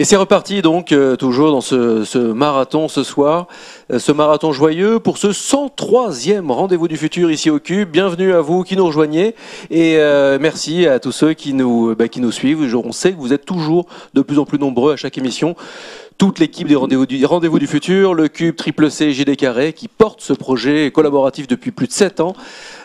Et c'est reparti donc euh, toujours dans ce, marathon ce soir, euh, ce marathon joyeux pour ce 103e rendez-vous du futur ici au Cube. Bienvenue à vous qui nous rejoignez et euh, merci à tous ceux qui nous, bah, qui nous suivent. On sait que vous êtes toujours de plus en plus nombreux à chaque émission toute l'équipe des rendez-vous du, rendez du, futur, le Cube Triple C JD Carré, qui porte ce projet collaboratif depuis plus de 7 ans,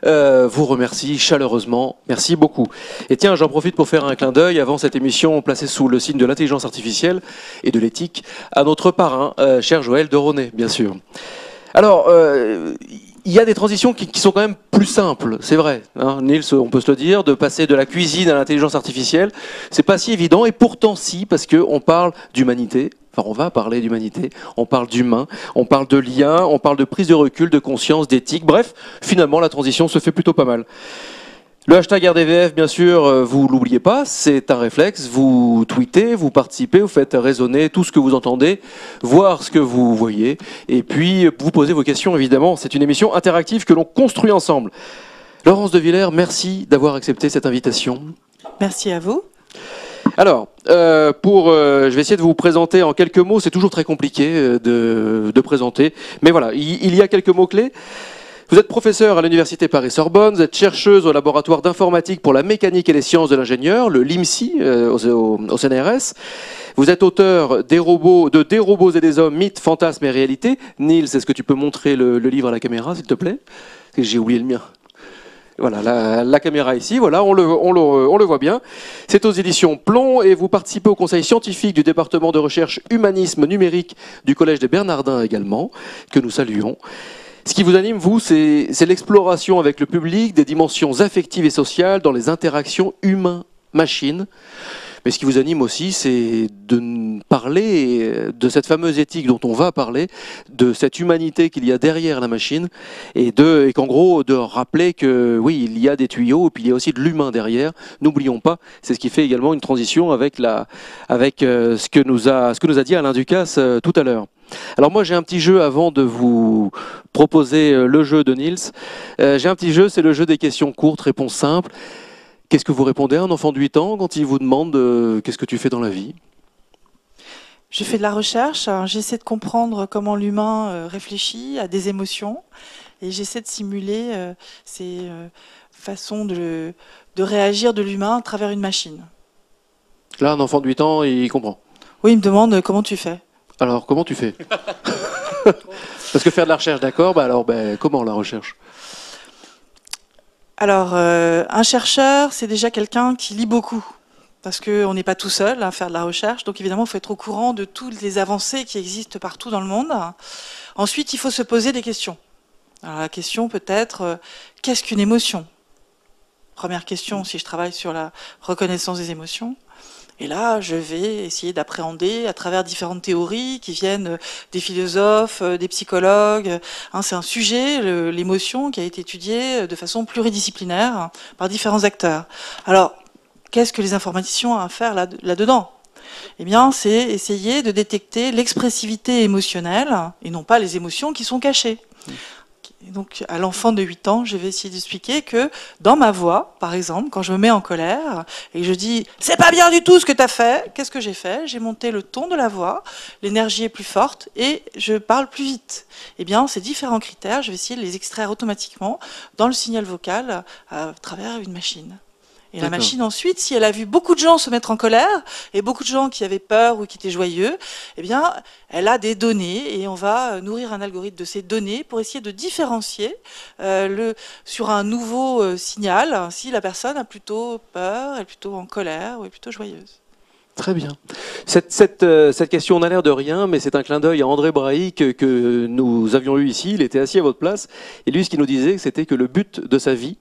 euh, vous remercie chaleureusement. Merci beaucoup. Et tiens, j'en profite pour faire un clin d'œil avant cette émission placée sous le signe de l'intelligence artificielle et de l'éthique à notre parrain, euh, cher Joël de Ronet, bien sûr. Alors, euh, il y a des transitions qui, sont quand même plus simples, c'est vrai. Hein, Nils, on peut se le dire, de passer de la cuisine à l'intelligence artificielle, c'est pas si évident, et pourtant si, parce qu'on parle d'humanité, Enfin, on va parler d'humanité, on parle d'humain, on parle de lien, on parle de prise de recul, de conscience, d'éthique. Bref, finalement, la transition se fait plutôt pas mal. Le hashtag RDVF, bien sûr, euh, vous l'oubliez pas, c'est un réflexe. Vous tweetez, vous participez, vous faites résonner tout ce que vous entendez, voir ce que vous voyez, et puis vous posez vos questions, évidemment. C'est une émission interactive que l'on construit ensemble. Laurence de Villers, merci d'avoir accepté cette invitation. Merci à vous. Alors, euh, pour, euh, je vais essayer de vous présenter en quelques mots. C'est toujours très compliqué de, de, présenter, mais voilà, il, il y a quelques mots clés. Vous êtes professeur à l'université Paris-Sorbonne, vous êtes chercheuse au laboratoire d'informatique pour la mécanique et les sciences de l'ingénieur, le LIMSI, euh, au, CNRS. Vous êtes auteur des robots, de Des robots et des hommes, mythes, fantasmes et réalité. Nils, est-ce que tu peux montrer le, livre à la caméra, s'il te plaît? J'ai oublié le mien. Voilà, la, caméra ici, voilà, on le, on le, on le voit bien. C'est aux éditions Plomb et vous participez au conseil scientifique du département de recherche humanisme numérique du Collège des Bernardins également, que nous saluons. Ce qui vous anime, vous, c'est l'exploration avec le public des dimensions affectives et sociales dans les interactions humain-machine. Mais ce qui vous anime aussi, c'est de parler de cette fameuse éthique dont on va parler, de cette humanité qu'il y a derrière la machine, et qu'en gros, de rappeler que oui, il y a des tuyaux, et puis il y a aussi de l'humain derrière. N'oublions pas, c'est ce qui fait également une transition avec euh, ce que nous a, ce que nous a dit Alain Ducasse euh, tout à l'heure. Alors moi j'ai un petit jeu avant de vous proposer euh, le jeu de Nils. Euh, j'ai un petit jeu, c'est le jeu des questions courtes, réponses simples. Qu'est-ce que vous répondez à un enfant de 8 ans quand il vous demande euh, qu'est-ce que tu fais dans la vie? Je fais de la recherche, j'essaie de comprendre comment l'humain réfléchit à des émotions et j'essaie de simuler euh, ces façons de, de réagir de l'humain à travers une machine. Là, un enfant de 8 ans, il comprend. Oui, il me demande comment tu fais? Alors, comment tu fais? Parce que faire de la recherche, d'accord, bah alors ben, comment la recherche? Alors, euh, un chercheur, c'est déjà quelqu'un qui lit beaucoup. Parce qu'on n'est pas tout seul à faire de la recherche. Donc, évidemment, il faut être au courant de toutes les avancées qui existent partout dans le monde. Ensuite, il faut se poser des questions. Alors, la question peut être, euh, qu'est-ce qu'une émotion? Première question, si je travaille sur la reconnaissance des émotions. Et là, je vais essayer d'appréhender à travers différentes théories qui viennent des philosophes, des psychologues. Hein, c'est un sujet, l'émotion, qui a été étudié de façon pluridisciplinaire par différents acteurs. Alors, qu'est-ce que les informaticiens ont à faire là-dedans? Eh bien, c'est essayer de détecter l'expressivité émotionnelle et non pas les émotions qui sont cachées. Donc, à l'enfant de 8 ans, je vais essayer d'expliquer que dans ma voix, par exemple, quand je me mets en colère et je dis c'est pas bien du tout ce que tu as fait, qu'est-ce que j'ai fait? J'ai monté le ton de la voix, l'énergie est plus forte et je parle plus vite. Eh bien, ces différents critères, je vais essayer de les extraire automatiquement dans le signal vocal à travers une machine. Et la machine ensuite, si elle a vu beaucoup de gens se mettre en colère et beaucoup de gens qui avaient peur ou qui étaient joyeux, eh bien, elle a des données et on va nourrir un algorithme de ces données pour essayer de différencier euh, le, sur un nouveau euh, signal si la personne a plutôt peur, est plutôt en colère ou est plutôt joyeuse. Très bien. Cette, cette, euh, cette question n'a l'air de rien, mais c'est un clin d'œil à André Brahi que, que, nous avions eu ici. Il était assis à votre place. Et lui, ce qu'il nous disait, c'était que le but de sa vie,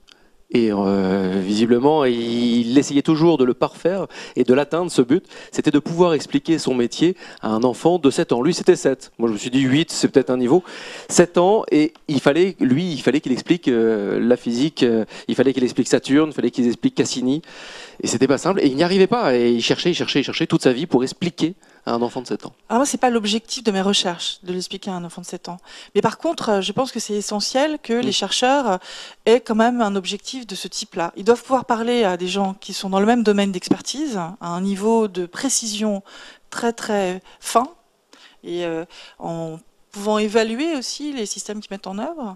et euh, visiblement, il essayait toujours de le parfaire et de l'atteindre, ce but. C'était de pouvoir expliquer son métier à un enfant de 7 ans. Lui, c'était 7. Moi, je me suis dit 8, c'est peut-être un niveau. 7 ans, et il fallait, lui, il fallait qu'il explique euh, la physique, euh, il fallait qu'il explique Saturne, il fallait qu'il explique Cassini. Et c'était pas simple. Et il n'y arrivait pas. Et il cherchait, il cherchait, il cherchait toute sa vie pour expliquer à un enfant de 7 ans Alors moi, c'est pas l'objectif de mes recherches de l'expliquer à un enfant de 7 ans. Mais par contre, euh, je pense que c'est essentiel que les chercheurs euh, aient quand même un objectif de ce type-là. Ils doivent pouvoir parler à des gens qui sont dans le même domaine d'expertise, à un niveau de précision très très fin, et euh, en pouvant évaluer aussi les systèmes qu'ils mettent en œuvre.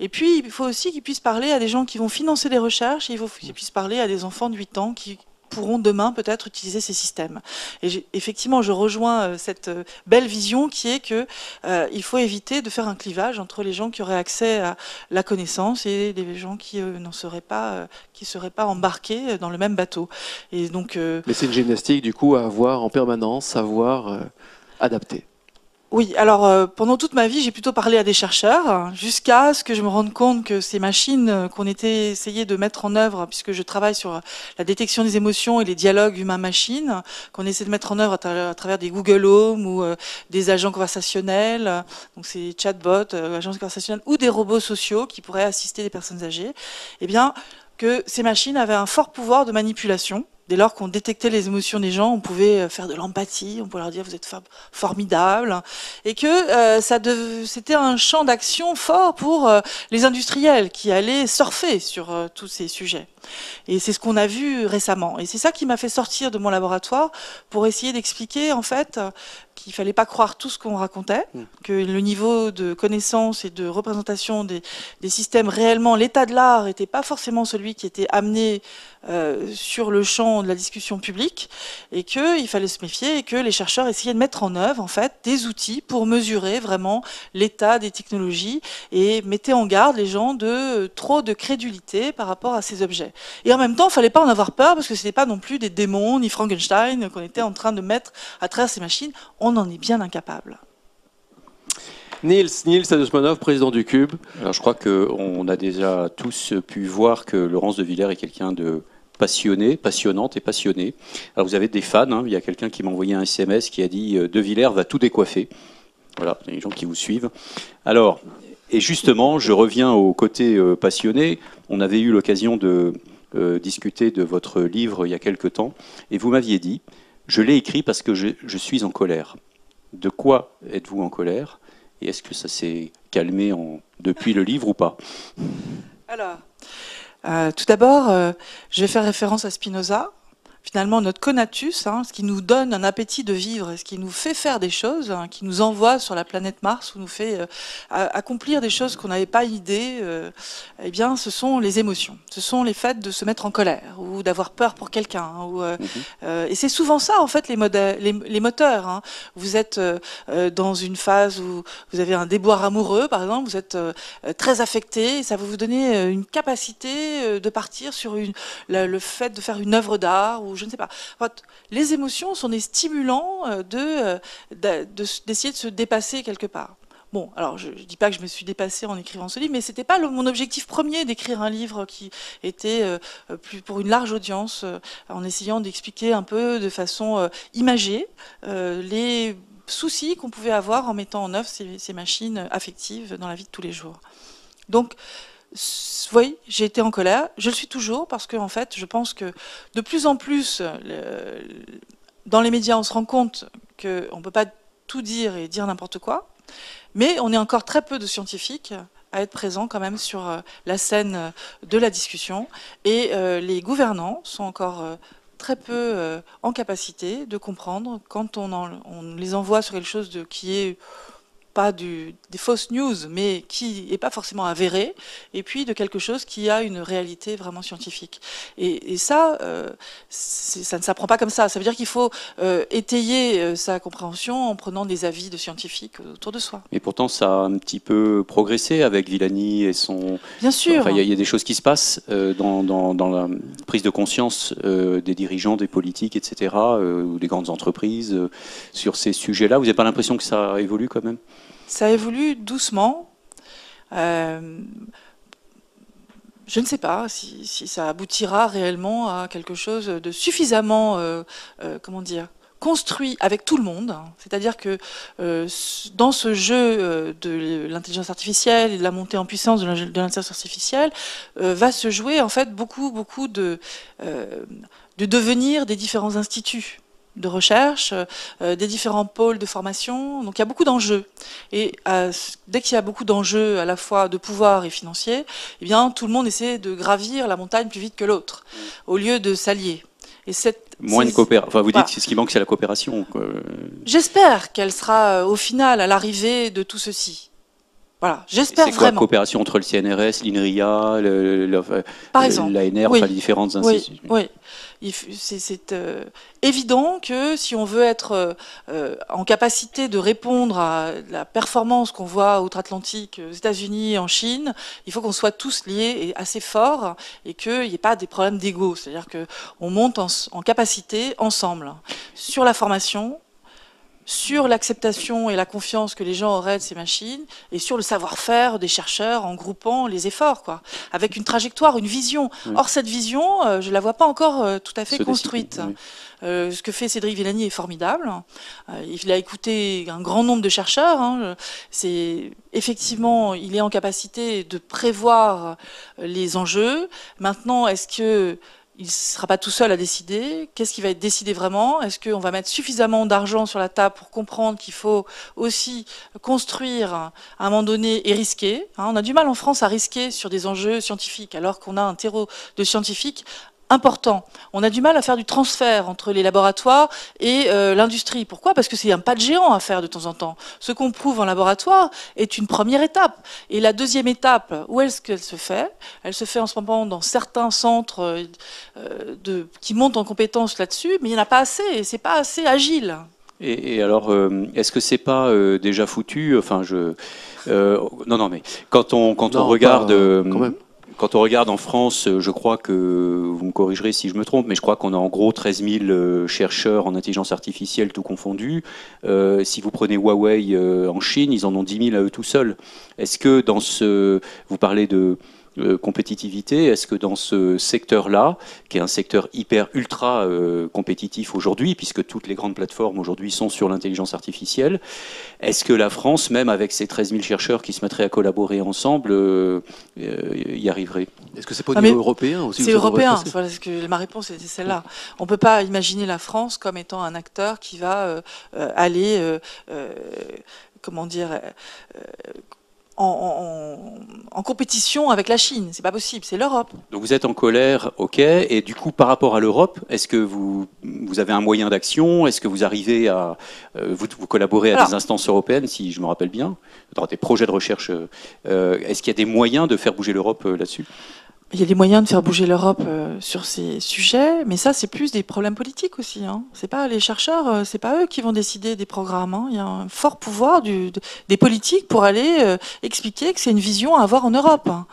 Et puis, il faut aussi qu'ils puissent parler à des gens qui vont financer des recherches, et il faut qu'ils puissent parler à des enfants de 8 ans qui pourront demain peut-être utiliser ces systèmes. Et effectivement, je rejoins euh, cette euh, belle vision qui est que euh, il faut éviter de faire un clivage entre les gens qui auraient accès à la connaissance et les gens qui n'en seraient pas, embarqués dans le même bateau. Et donc. Mais c'est une gymnastique du coup à avoir en permanence, savoir adapter. Oui, alors euh, pendant toute ma vie, j'ai plutôt parlé à des chercheurs, jusqu'à ce que je me rende compte que ces machines euh, qu'on était essayé de mettre en œuvre, puisque je travaille sur la détection des émotions et les dialogues humain-machine, qu'on essaie de mettre en œuvre à, travers des Google Home ou euh, des agents conversationnels, donc ces chatbots, agents conversationnels, ou des robots sociaux qui pourraient assister des personnes âgées, eh bien que ces machines avaient un fort pouvoir de manipulation Dès lors qu'on détectait les émotions des gens, on pouvait euh, faire de l'empathie, on pouvait leur dire vous êtes formidable, et que euh, ça c'était un champ d'action fort pour euh, les industriels qui allaient surfer sur tous ces sujets. Et c'est ce qu'on a vu récemment. Et c'est ça qui m'a fait sortir de mon laboratoire pour essayer d'expliquer en fait qu'il fallait pas croire tout ce qu'on racontait, hmm. que le niveau de connaissance et de représentation des, systèmes réellement, l'état de l'art n'était pas forcément celui qui était amené euh, sur le champ de la discussion publique, et qu'il fallait se méfier et que les chercheurs essayaient de mettre en œuvre en fait des outils pour mesurer vraiment l'état des technologies et mettaient en garde les gens de trop de crédulité par rapport à ces objets. Et en même temps, il fallait pas en avoir peur parce que ce n'était pas non plus des démons ni Frankenstein qu'on était en train de mettre à travers ces machines on en est bien incapable. Niels, Niels Adosmanov, président du Cube. Alors je crois qu'on a déjà tous pu voir que Laurence de Villers est quelqu'un de passionné, passionnante et passionné. Alors vous avez des fans, hein. il y a quelqu'un qui m'a envoyé un SMS qui a dit euh, De Villers va tout décoiffer. Voilà, il y a des gens qui vous suivent. Alors, et justement, je reviens au côté euh, passionné. On avait eu l'occasion de euh, discuter de votre livre il y a quelque temps, et vous m'aviez dit je l'ai écrit parce que je, suis en colère. De quoi êtes-vous en colère? Et est-ce que ça s'est calmé depuis le livre ou pas? Alors, euh, tout d'abord, je vais faire référence à Spinoza, finalement notre conatus, hein, ce qui nous donne un appétit de vivre, ce qui nous fait faire des choses, hein, qui nous envoie sur la planète Mars, ou nous fait euh, accomplir des choses qu'on n'avait pas idée, euh, eh bien, ce sont les émotions. Ce sont les faits de se mettre en colère ou d'avoir peur pour quelqu'un. Hein, euh, mhm. et c'est souvent ça, en fait, les, les, les moteurs. Vous êtes dans une phase où vous avez un déboire amoureux, par exemple, vous êtes très affecté, et ça va vous donner une capacité de partir sur une, le fait de faire une œuvre d'art ou je ne sais pas. Les émotions sont des stimulants euh, de euh, d'essayer de, se dépasser quelque part. Bon, alors je ne dis pas que je me suis dépassée en écrivant ce livre, mais c'était pas mon objectif premier d'écrire un livre qui était euh, plus pour une large audience, en essayant d'expliquer un peu de façon imagée les soucis qu'on pouvait avoir en mettant en œuvre ces, ces, machines affectives dans la vie de tous les jours. Donc, oui, j'ai été en colère. Je le suis toujours parce que, en fait, je pense que de plus en plus, dans les médias, on se rend compte qu'on ne peut pas tout dire et dire n'importe quoi. Mais on est encore très peu de scientifiques à être présents quand même sur euh, la scène de la discussion. Et euh, les gouvernants sont encore euh, très peu en capacité de comprendre quand on, on les envoie sur quelque chose de, qui est pas du, des fausses news, mais qui n'est pas forcément avéré, et puis de quelque chose qui a une réalité vraiment scientifique. Et, ça, euh, ça ne s'apprend pas comme ça. Ça veut dire qu'il faut euh, étayer euh, sa compréhension en prenant des avis de scientifiques autour de soi. Et pourtant, ça a un petit peu progressé avec Villani et son. Bien sûr. Il y, a des choses qui se passent dans, dans, la prise de conscience des dirigeants, des politiques, etc., ou des grandes entreprises sur ces sujets-là. Vous n'avez pas l'impression que ça évolue quand même? Ça évolue doucement. Euh, je ne sais pas si, ça aboutira réellement à quelque chose de suffisamment, euh, euh, comment dire, construit avec tout le monde. C'est-à-dire que dans ce jeu de l'intelligence artificielle et de la montée en puissance de l'intelligence artificielle, va se jouer en fait beaucoup, beaucoup de, de devenir des différents instituts de recherche, euh, des différents pôles de formation. Donc il y a beaucoup d'enjeux. Et euh, dès qu'il y a beaucoup d'enjeux à la fois de pouvoir et financier, eh bien tout le monde essaie de gravir la montagne plus vite que l'autre, au lieu de s'allier. Et cette, Moins de coopération. Enfin, vous dites que ce qui manque, c'est la coopération. J'espère qu'elle sera au final à l'arrivée de tout ceci. Voilà, j'espère vraiment. C'est la coopération entre le CNRS, l'INRIA, l'ANR, enfin les différentes institutions Oui, c'est euh, évident que si on veut être euh, euh, en capacité de répondre à la performance qu'on voit outre-Atlantique, aux États-Unis, en Chine, il faut qu'on soit tous liés et assez forts et qu'il n'y ait pas des problèmes d'ego. C'est-à-dire qu'on monte en capacité ensemble sur la formation, sur l'acceptation et la confiance que les gens auraient de ces machines et sur le savoir-faire des chercheurs en groupant les efforts, quoi, avec une trajectoire, une vision. Or, cette vision, euh, je ne la vois pas encore euh, tout à fait construite. Euh, ce que fait Cédric Villani est formidable. il a écouté un grand nombre de chercheurs. Hein. C'est effectivement, il est en capacité de prévoir les enjeux. Maintenant, est-ce que il ne sera pas tout seul à décider. Qu'est-ce qui va être décidé vraiment? Est-ce qu'on va mettre suffisamment d'argent sur la table pour comprendre qu'il faut aussi construire à un moment donné et risquer? Hein? On a du mal en France à risquer sur des enjeux scientifiques, alors qu'on a un terreau de scientifiques important. On a du mal à faire du transfert entre les laboratoires et euh, l'industrie. Pourquoi? Parce que c'est un pas de géant à faire de temps en temps. Ce qu'on prouve en laboratoire est une première étape. Et la deuxième étape, où est-ce qu'elle se fait? Elle se fait en ce moment dans certains centres euh, de, qui montent en compétences là-dessus, mais il n'y en a pas assez, et c'est pas assez agile. Et, alors, euh, est-ce que c'est pas déjà foutu? Enfin, je non, non, mais quand on quand on regarde, quand même quand on regarde en France, euh, je crois que, vous me corrigerez si je me trompe, mais je crois qu'on a en gros 13 000 euh, chercheurs en intelligence artificielle, tout confondu. Euh, si vous prenez Huawei en Chine, ils en ont 10 000 à eux tout seuls. Est-ce que dans ce... Vous parlez de euh, compétitivité Est-ce que dans ce secteur-là, qui est un secteur hyper ultra euh, compétitif aujourd'hui, puisque toutes les grandes plateformes aujourd'hui sont sur l'intelligence artificielle, est-ce que la France, même avec ses 13 000 chercheurs qui se mettraient à collaborer ensemble, euh, y arriverait? Est-ce que c'est pas au ah, niveau européen aussi C'est européen. que ma réponse était celle-là. On ne peut pas imaginer la France comme étant un acteur qui va aller comment dire, en, compétition avec la Chine. C'est pas possible, c'est l'Europe. Donc vous êtes en colère, ok. Et du coup, par rapport à l'Europe, est-ce que vous, vous avez un moyen d'action? Est-ce que vous arrivez à euh, vous, vous, collaborer à des instances européennes, si je me rappelle bien, dans des projets de recherche euh, Est-ce qu'il y a des moyens de faire bouger l'Europe euh, là-dessus? Il y a des moyens de faire bouger l'Europe euh, sur ces sujets, mais ça, c'est plus des problèmes politiques aussi. Hein. C'est pas les chercheurs, euh, c'est pas eux qui vont décider des programmes. Hein. Il y a un fort pouvoir des politiques pour aller euh, expliquer que c'est une vision à avoir en Europe. Hein.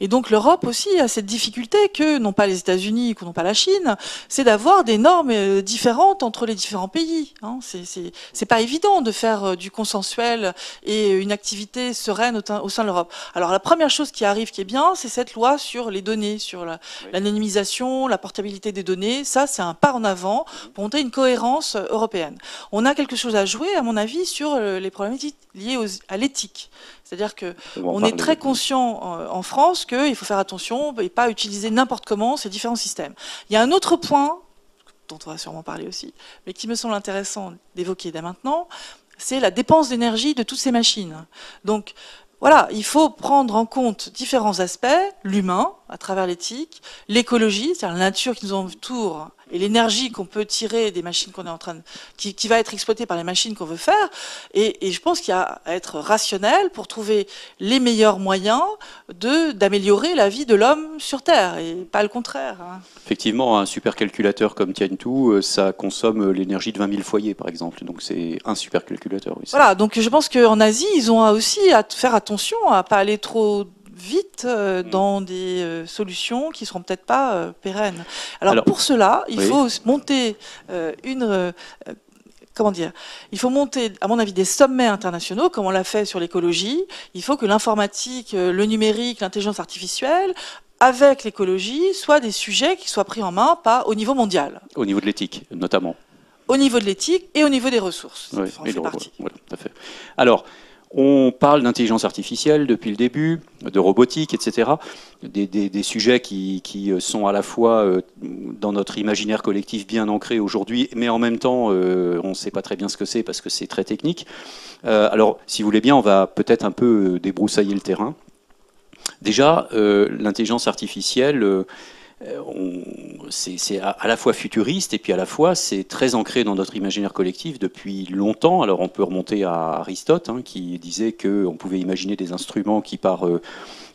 Et donc l'Europe aussi a cette difficulté que n'ont pas les États-Unis, que n'ont pas la Chine, c'est d'avoir des normes différentes entre les différents pays. Hein. C'est pas évident de faire du consensuel et une activité sereine au, sein de l'Europe. Alors la première chose qui arrive, qui est bien, c'est cette loi sur les données, sur l'anonymisation, la, portabilité des données. Ça, c'est un pas en avant pour monter une cohérence euh, européenne. On a quelque chose à jouer, à mon avis, sur euh, les problématiques liées à l'éthique. C'est-à-dire que on est très conscient euh, en, France qu'il faut faire attention et pas utiliser n'importe comment ces différents systèmes. Il y a un autre point dont on va sûrement parler aussi, mais qui me semble intéressant d'évoquer dès maintenant, c'est la dépense d'énergie de toutes ces machines. Donc, voilà, il faut prendre en compte différents aspects, l'humain à travers l'éthique, l'écologie, c'est-à-dire la nature qui nous entoure et l'énergie qu'on peut tirer des machines qu'on est en train de, qui, qui, va être exploitée par les machines qu'on veut faire. Et, et je pense qu'il y a à être rationnel pour trouver les meilleurs moyens de d'améliorer la vie de l'homme sur Terre et pas le contraire. Hein. Effectivement, un supercalculateur comme Tiantu, euh, ça consomme l'énergie de 20 000 foyers, par exemple. Donc c'est un supercalculateur. Oui, voilà. Donc je pense qu'en Asie, ils ont aussi à faire attention à pas aller trop vite euh, mm. dans des euh, solutions qui seront peut-être pas euh, pérennes. Alors, pour cela, il faut monter une comment dire Il faut monter, à mon avis, des sommets internationaux, comme on l'a fait sur l'écologie. Il faut que l'informatique, le numérique, l'intelligence artificielle, avec l'écologie, soient des sujets qui soient pris en main, pas au niveau mondial. Au niveau de l'éthique, notamment. Au niveau de l'éthique et au niveau des ressources. Oui, fait partie. Voilà, tout à fait. Alors, On parle d'intelligence artificielle depuis le début, de robotique, etc. Des, sujets qui, sont à la fois euh, dans notre imaginaire collectif bien ancrés aujourd'hui, mais en même temps, euh, on ne sait pas très bien ce que c'est parce que c'est très technique. Euh, alors, si vous voulez bien, on va peut-être un peu débroussailler le terrain. Déjà, l'intelligence artificielle euh, c'est à, la fois futuriste et puis à la fois c'est très ancré dans notre imaginaire collectif depuis longtemps. Alors on peut remonter à Aristote hein, qui disait qu'on pouvait imaginer des instruments qui par, euh,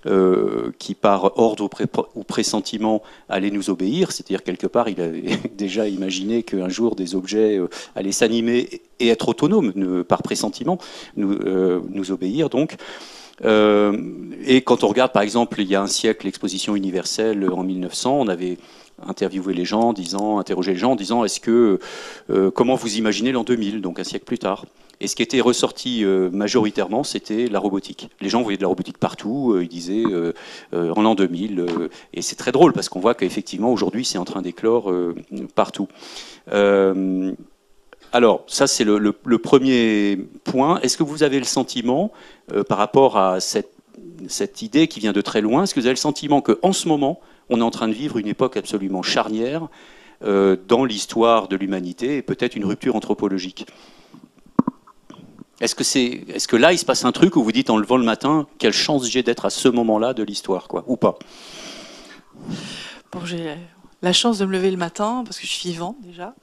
euh, qui par ordre ou pressentiment allaient nous obéir. C'est-à-dire quelque part il avait déjà imaginé qu'un jour des objets allaient s'animer et être autonomes par pressentiment, nous, nous obéir donc. Euh, et quand on regarde, par exemple, il y a un siècle, l'exposition universelle en 1900, on avait interviewé les gens, disant, interrogé les gens en disant est-ce que euh, comment vous imaginez l'an 2000, donc un siècle plus tard? Et ce qui était ressorti euh, majoritairement, c'était la robotique. Les gens voyaient de la robotique partout. ils disaient en l'an 2000, et c'est très drôle parce qu'on voit qu'effectivement aujourd'hui c'est en train d'éclore partout. Alors, ça, c'est le, premier point. Est-ce que vous avez le sentiment, euh, par rapport à cette, idée qui vient de très loin, est-ce que vous avez le sentiment qu'en ce moment, on est en train de vivre une époque absolument charnière euh, dans l'histoire de l'humanité et peut-être une rupture anthropologique? Est-ce que, est-ce que là, il se passe un truc où vous dites en levant le matin, quelle chance j'ai d'être à ce moment-là de l'histoire, quoi, ou pas? Bon, j'ai la chance de me lever le matin, parce que je suis vivant déjà,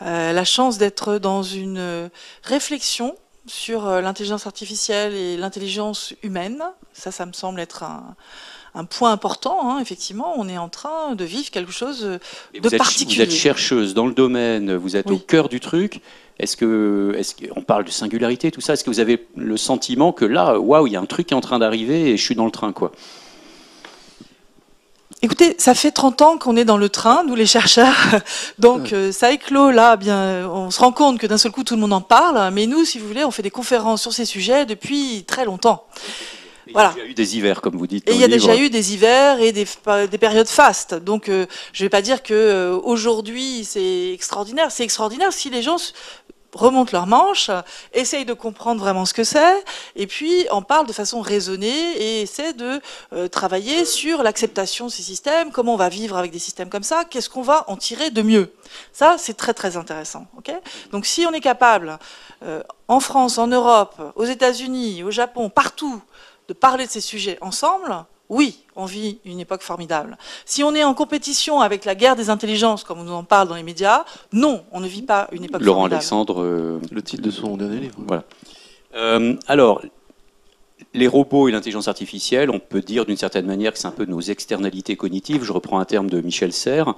euh, la chance d'être dans une réflexion sur euh, l'intelligence artificielle et l'intelligence humaine. Ça, ça me semble être un, point important. Hein, effectivement, on est en train de vivre quelque chose de particulier. vous êtes chercheuse dans le domaine, vous êtes au cœur du truc. Est-ce que, est-ce qu'on parle de singularité, tout ça Est-ce que vous avez le sentiment que là, waouh, il y a un truc qui est en train d'arriver et je suis dans le train, quoi? Écoutez, ça fait 30 ans qu'on est dans le train, nous les chercheurs. Donc euh, ça éclot là, bien, on se rend compte que d'un seul coup tout le monde en parle. Mais nous, si vous voulez, on fait des conférences sur ces sujets depuis très longtemps. voilà. Il y a déjà eu des hivers, comme vous dites. Et il y a déjà eu des hivers et des, des périodes fastes. Donc, euh, je ne vais pas dire que euh, aujourd'hui c'est extraordinaire. C'est extraordinaire si les gens remontent leurs manches, essayent de comprendre vraiment ce que c'est, et puis en parlent de façon raisonnée et essaient de euh, travailler sur l'acceptation de ces systèmes, comment on va vivre avec des systèmes comme ça, qu'est-ce qu'on va en tirer de mieux. Ça, c'est très très intéressant. Donc si on est capable, euh, en France, en Europe, aux États-Unis, au Japon, partout, de parler de ces sujets ensemble, oui, on vit une époque formidable. Si on est en compétition avec la guerre des intelligences, comme on nous en parle dans les médias, non, on ne vit pas une époque Laurent formidable. Alexandre, euh, le titre de son dernier livre. Voilà. Euh, alors, les robots et l'intelligence artificielle, on peut dire d'une certaine manière que c'est un peu nos externalités cognitives. Je reprends un terme de Michel Serres.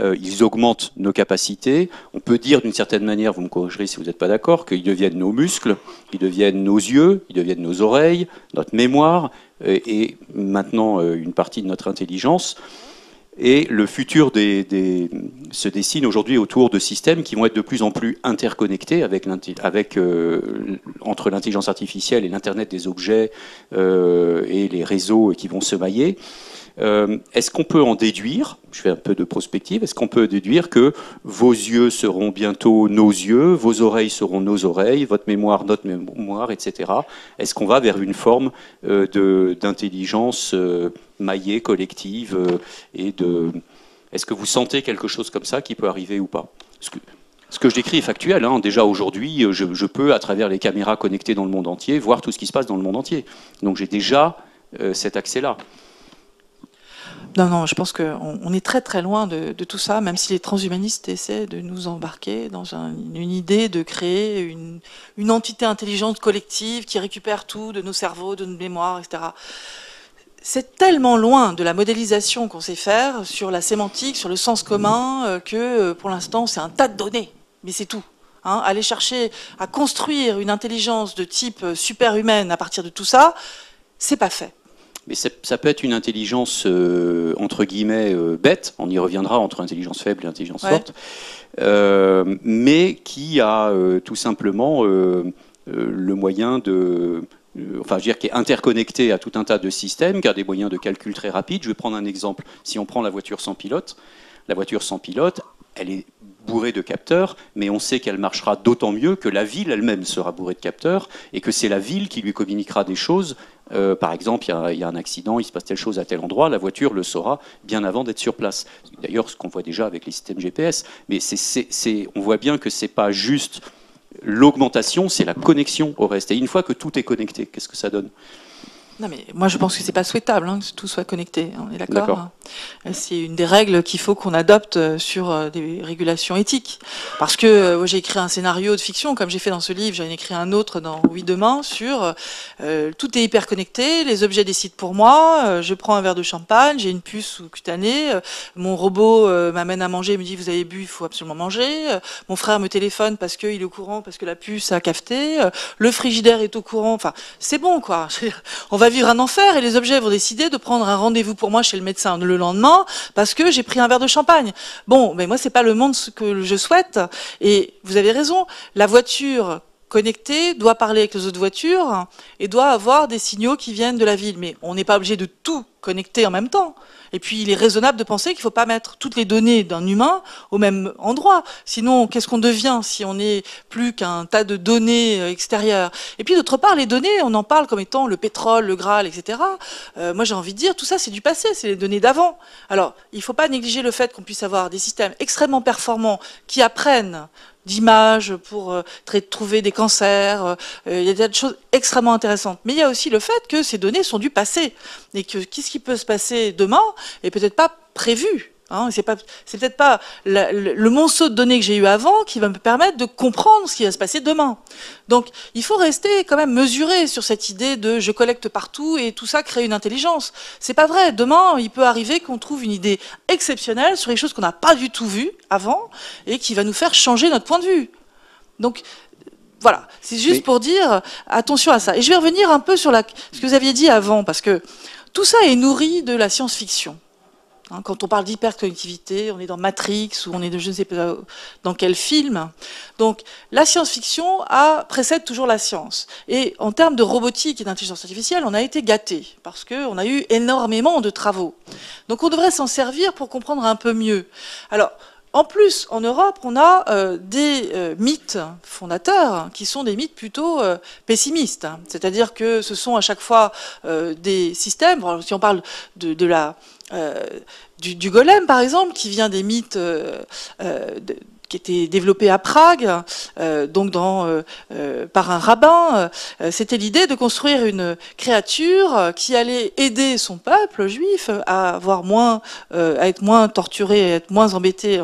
Euh, ils augmentent nos capacités. On peut dire d'une certaine manière, vous me corrigerez si vous n'êtes pas d'accord, qu'ils deviennent nos muscles, ils deviennent nos yeux, ils deviennent nos oreilles, notre mémoire et maintenant euh, une partie de notre intelligence. Et le futur se dessine aujourd'hui autour de systèmes qui vont être de plus en plus interconnectés avec, euh, entre l'intelligence artificielle et l'Internet des objets euh, et les réseaux qui vont se mailler. Euh, est-ce qu'on peut en déduire, je fais un peu de prospective, est-ce qu'on peut déduire que vos yeux seront bientôt nos yeux, vos oreilles seront nos oreilles, votre mémoire notre mémoire, etc. Est-ce qu'on va vers une forme euh, d'intelligence euh, maillée, collective et de... Est-ce que vous sentez quelque chose comme ça qui peut arriver ou pas? Ce que je décris est factuel. Hein. Déjà aujourd'hui, je, je, peux, à travers les caméras connectées dans le monde entier, voir tout ce qui se passe dans le monde entier. Donc j'ai déjà cet accès-là. Non, non, je pense qu'on on est très très loin de, tout ça, même si les transhumanistes essaient de nous embarquer dans une idée de créer une, entité intelligente collective qui récupère tout de nos cerveaux, de nos mémoires, etc. C'est tellement loin de la modélisation qu'on sait faire sur la sémantique, sur le sens commun, euh, que euh, pour l'instant c'est un tas de données, mais c'est tout. Hein. aller chercher à construire une intelligence de type euh, superhumaine à partir de tout ça, c'est pas fait. Mais ça peut être une intelligence euh, entre guillemets euh, bête, on y reviendra entre intelligence faible et intelligence forte, euh, mais qui a tout simplement le moyen de, enfin, je veux dire, qui est interconnecté à tout un tas de systèmes, qui a des moyens de calcul très rapides. Je vais prendre un exemple. Si on prend la voiture sans pilote, la voiture sans pilote, elle est bourrée de capteurs, mais on sait qu'elle marchera d'autant mieux que la ville elle-même sera bourrée de capteurs et que c'est la ville qui lui communiquera des choses. Euh, par exemple, il y, a un accident, il se passe telle chose à tel endroit, la voiture le saura bien avant d'être sur place. D'ailleurs, ce qu'on voit déjà avec les systèmes GPS. Mais on voit bien que c'est pas juste l'augmentation, c'est la connexion au reste. Et une fois que tout est connecté, qu'est-ce que ça donne? Non, mais moi je pense que c'est pas souhaitable hein, que tout soit connecté. On est d'accord C'est une des règles qu'il faut qu'on adopte euh, sur euh, des régulations éthiques. Parce que euh, j'ai écrit un scénario de fiction, comme j'ai fait dans ce livre, j'en ai écrit un autre dans Oui demain sur tout est hyper connecté, les objets décident pour moi. je prends un verre de champagne, j'ai une puce sous cutanée, mon robot m'amène à manger, me dit vous avez bu, il faut absolument manger. mon frère me téléphone parce qu'il est au courant, parce que la puce a cafeté. le frigidaire est au courant. Enfin, c'est bon quoi. On va vivre un enfer et les objets vont décider de prendre un rendez-vous pour moi chez le médecin le lendemain parce que j'ai pris un verre de champagne. Bon, mais moi c'est pas le monde que je souhaite et vous avez raison, la voiture connectée doit parler avec les autres voitures et doit avoir des signaux qui viennent de la ville. Mais on n'est pas obligé de tout connecter en même temps. Et puis, il est raisonnable de penser qu'il ne faut pas mettre toutes les données d'un humain au même endroit. Sinon, qu'est-ce qu'on devient si on n'est plus qu'un tas de données euh, extérieures? Et puis, d'autre part, les données, on en parle comme étant le pétrole, le Graal, etc. Euh, moi, j'ai envie de dire, tout ça, c'est du passé, c'est les données d'avant. Alors, il ne faut pas négliger le fait qu'on puisse avoir des systèmes extrêmement performants qui apprennent d'images pour euh, trouver des cancers. Euh, il y a des choses extrêmement intéressantes. Mais il y a aussi le fait que ces données sont du passé et que qu'est-ce qui peut se passer demain est peut-être pas prévu. Hein, c'est peut-être pas le, monceau de données que j'ai eu avant qui va me permettre de comprendre ce qui va se passer demain. Donc, il faut rester quand même mesuré sur cette idée de je collecte partout et tout ça crée une intelligence. C'est pas vrai. Demain, il peut arriver qu'on trouve une idée exceptionnelle sur les choses qu'on n'a pas du tout vues avant et qui va nous faire changer notre point de vue. Donc, voilà, c'est juste pour dire attention à ça. Et je vais revenir un peu sur la, ce que vous aviez dit avant, parce que tout ça est nourri de la science-fiction. Hein, quand on parle d'hyperconnectivité, on est dans Matrix ou on est de je ne sais pas dans quel film. Donc la science-fiction précède toujours la science. Et en termes de robotique et d'intelligence artificielle, on a été gâté parce qu'on a eu énormément de travaux. Donc on devrait s'en servir pour comprendre un peu mieux. Alors en plus, en Europe, on a euh, des euh, mythes fondateurs qui sont des mythes plutôt euh, pessimistes. C'est-à-dire que ce sont à chaque fois des systèmes, si on parle de, la, du, golem par exemple, qui vient des mythes qui était développé à Prague, euh, donc euh, euh, par un rabbin. C'était l'idée de construire une créature qui allait aider son peuple juif à avoir moins, à être moins torturé, à être moins embêté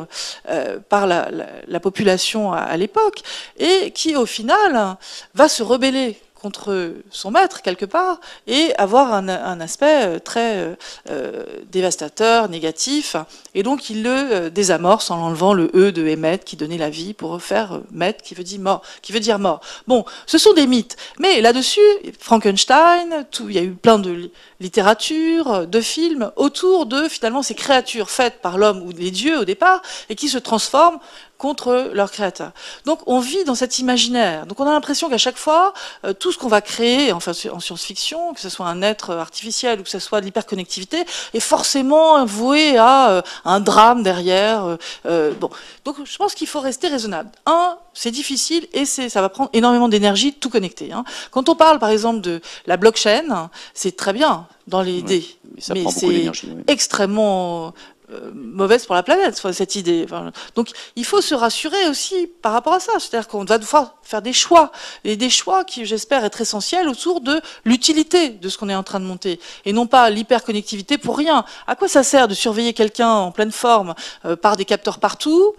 par la population à l'époque, et qui au final va se rebeller contre son maître quelque part et avoir un, aspect euh, très euh, euh, dévastateur, négatif. Et donc il le désamorce en enlevant le E de émettre qui donnait la vie pour faire maître qui veut dire mort, qui veut dire mort. Bon, ce sont des mythes. Mais là-dessus, Frankenstein, il y a eu plein de littérature, de films autour de finalement ces créatures faites par l'homme ou les dieux au départ et qui se transforment contre leur créateur. Donc on vit dans cet imaginaire. Donc on a l'impression qu'à chaque fois, euh, tout ce qu'on va créer, enfin en science-fiction, que ce soit un être artificiel ou que ce soit de l'hyperconnectivité, est forcément voué à euh, un drame derrière. Euh, bon, donc je pense qu'il faut rester raisonnable. Un, c'est difficile et c'est, ça va prendre énormément d'énergie de tout connecter. Hein. Quand on parle par exemple de la blockchain, c'est très bien dans l'idée, mais, mais c'est extrêmement euh, mauvaise pour la planète, cette idée. donc il faut se rassurer aussi par rapport à ça. C'est-à-dire qu'on va devoir faire des choix. Et des choix qui, j'espère, être essentiels autour de l'utilité de ce qu'on est en train de monter. Et non pas l'hyperconnectivité pour rien. À quoi ça sert de surveiller quelqu'un en pleine forme euh, par des capteurs partout?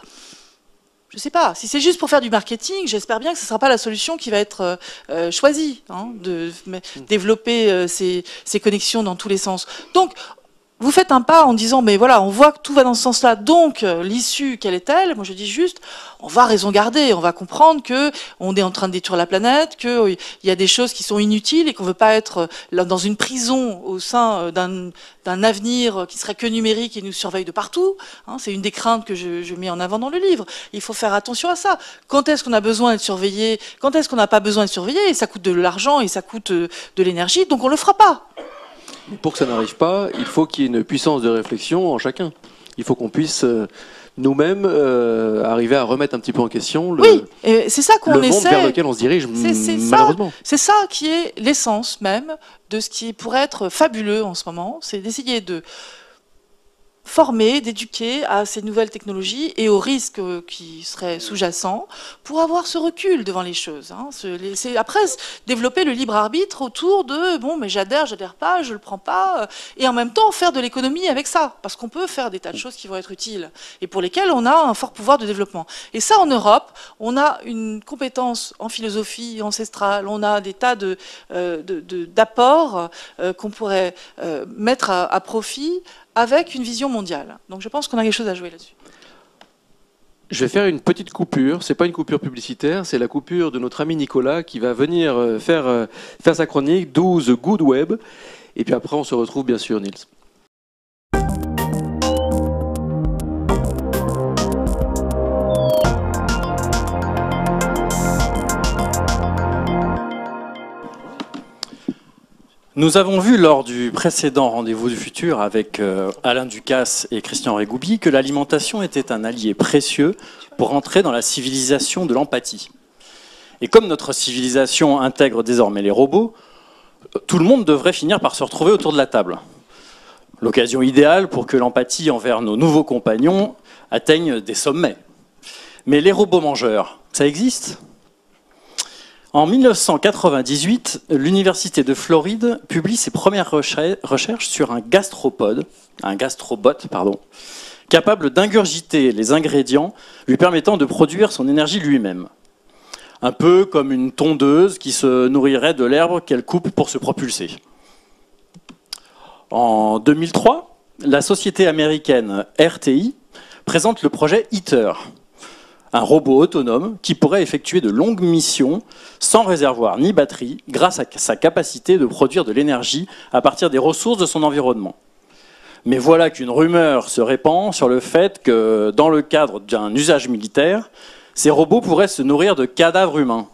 Je ne sais pas. Si c'est juste pour faire du marketing, j'espère bien que ce ne sera pas la solution qui va être euh, choisie, hein, de développer ces, ces, connexions dans tous les sens. Donc, vous faites un pas en disant, mais voilà, on voit que tout va dans ce sens-là, donc euh, l'issue, quelle est-elle? Moi, je dis juste, on va raison garder, on va comprendre que on est en train de détruire la planète, qu'il euh, y a des choses qui sont inutiles et qu'on ne veut pas être euh, dans une prison au sein d'un avenir qui serait que numérique et nous surveille de partout. Hein. C'est une des craintes que je, mets en avant dans le livre. Il faut faire attention à ça. Quand est-ce qu'on a besoin d'être surveillé? Quand est-ce qu'on n'a pas besoin d'être surveillé? Et ça coûte de l'argent et ça coûte de l'énergie, donc on le fera pas. Pour que ça n'arrive pas, il faut qu'il y ait une puissance de réflexion en chacun. Il faut qu'on puisse euh, nous-mêmes euh, arriver à remettre un petit peu en question le, Oui, et c'est ça qu'on le monde vers lequel on se dirige, C'est- c'est ça. malheureusement. C'est ça qui est l'essence même de ce qui pourrait être fabuleux en ce moment, c'est d'essayer de former, d'éduquer à ces nouvelles technologies et aux risques euh, qui seraient sous-jacents pour avoir ce recul devant les choses. hein. Après, développer le libre arbitre autour de bon, mais j'adhère, j'adhère pas, je le prends pas, euh, et en même temps faire de l'économie avec ça, parce qu'on peut faire des tas de choses qui vont être utiles et pour lesquelles on a un fort pouvoir de développement. Et ça, en Europe, on a une compétence en philosophie ancestrale, on a des tas de, euh, d'apports qu'on pourrait mettre à profit avec une vision mondiale. Donc je pense qu'on a quelque chose à jouer là-dessus. Je vais faire une petite coupure. C'est pas une coupure publicitaire, c'est la coupure de notre ami Nicolas qui va venir euh, faire, euh, faire sa chronique 12 Good Web. Et puis après, on se retrouve bien sûr, Nils. Nous avons vu lors du précédent rendez-vous du futur avec euh, Alain Ducasse et Christian Régoubi que l'alimentation était un allié précieux pour entrer dans la civilisation de l'empathie. Et comme notre civilisation intègre désormais les robots, euh, tout le monde devrait finir par se retrouver autour de la table. L'occasion idéale pour que l'empathie envers nos nouveaux compagnons atteigne des sommets. Mais les robots mangeurs, ça existe? En 1998, l'Université de Floride publie ses premières recher- recherches sur un gastropode, un gastrobot, pardon, capable d'ingurgiter les ingrédients lui permettant de produire son énergie lui-même. Un peu comme une tondeuse qui se nourrirait de l'herbe qu'elle coupe pour se propulser. En 2003, la société américaine RTI présente le projet ITER, un robot autonome qui pourrait effectuer de longues missions sans réservoir ni batterie grâce à sa capacité de produire de l'énergie à partir des ressources de son environnement. Mais voilà qu'une rumeur se répand sur le fait que dans le cadre d'un usage militaire, ces robots pourraient se nourrir de cadavres humains.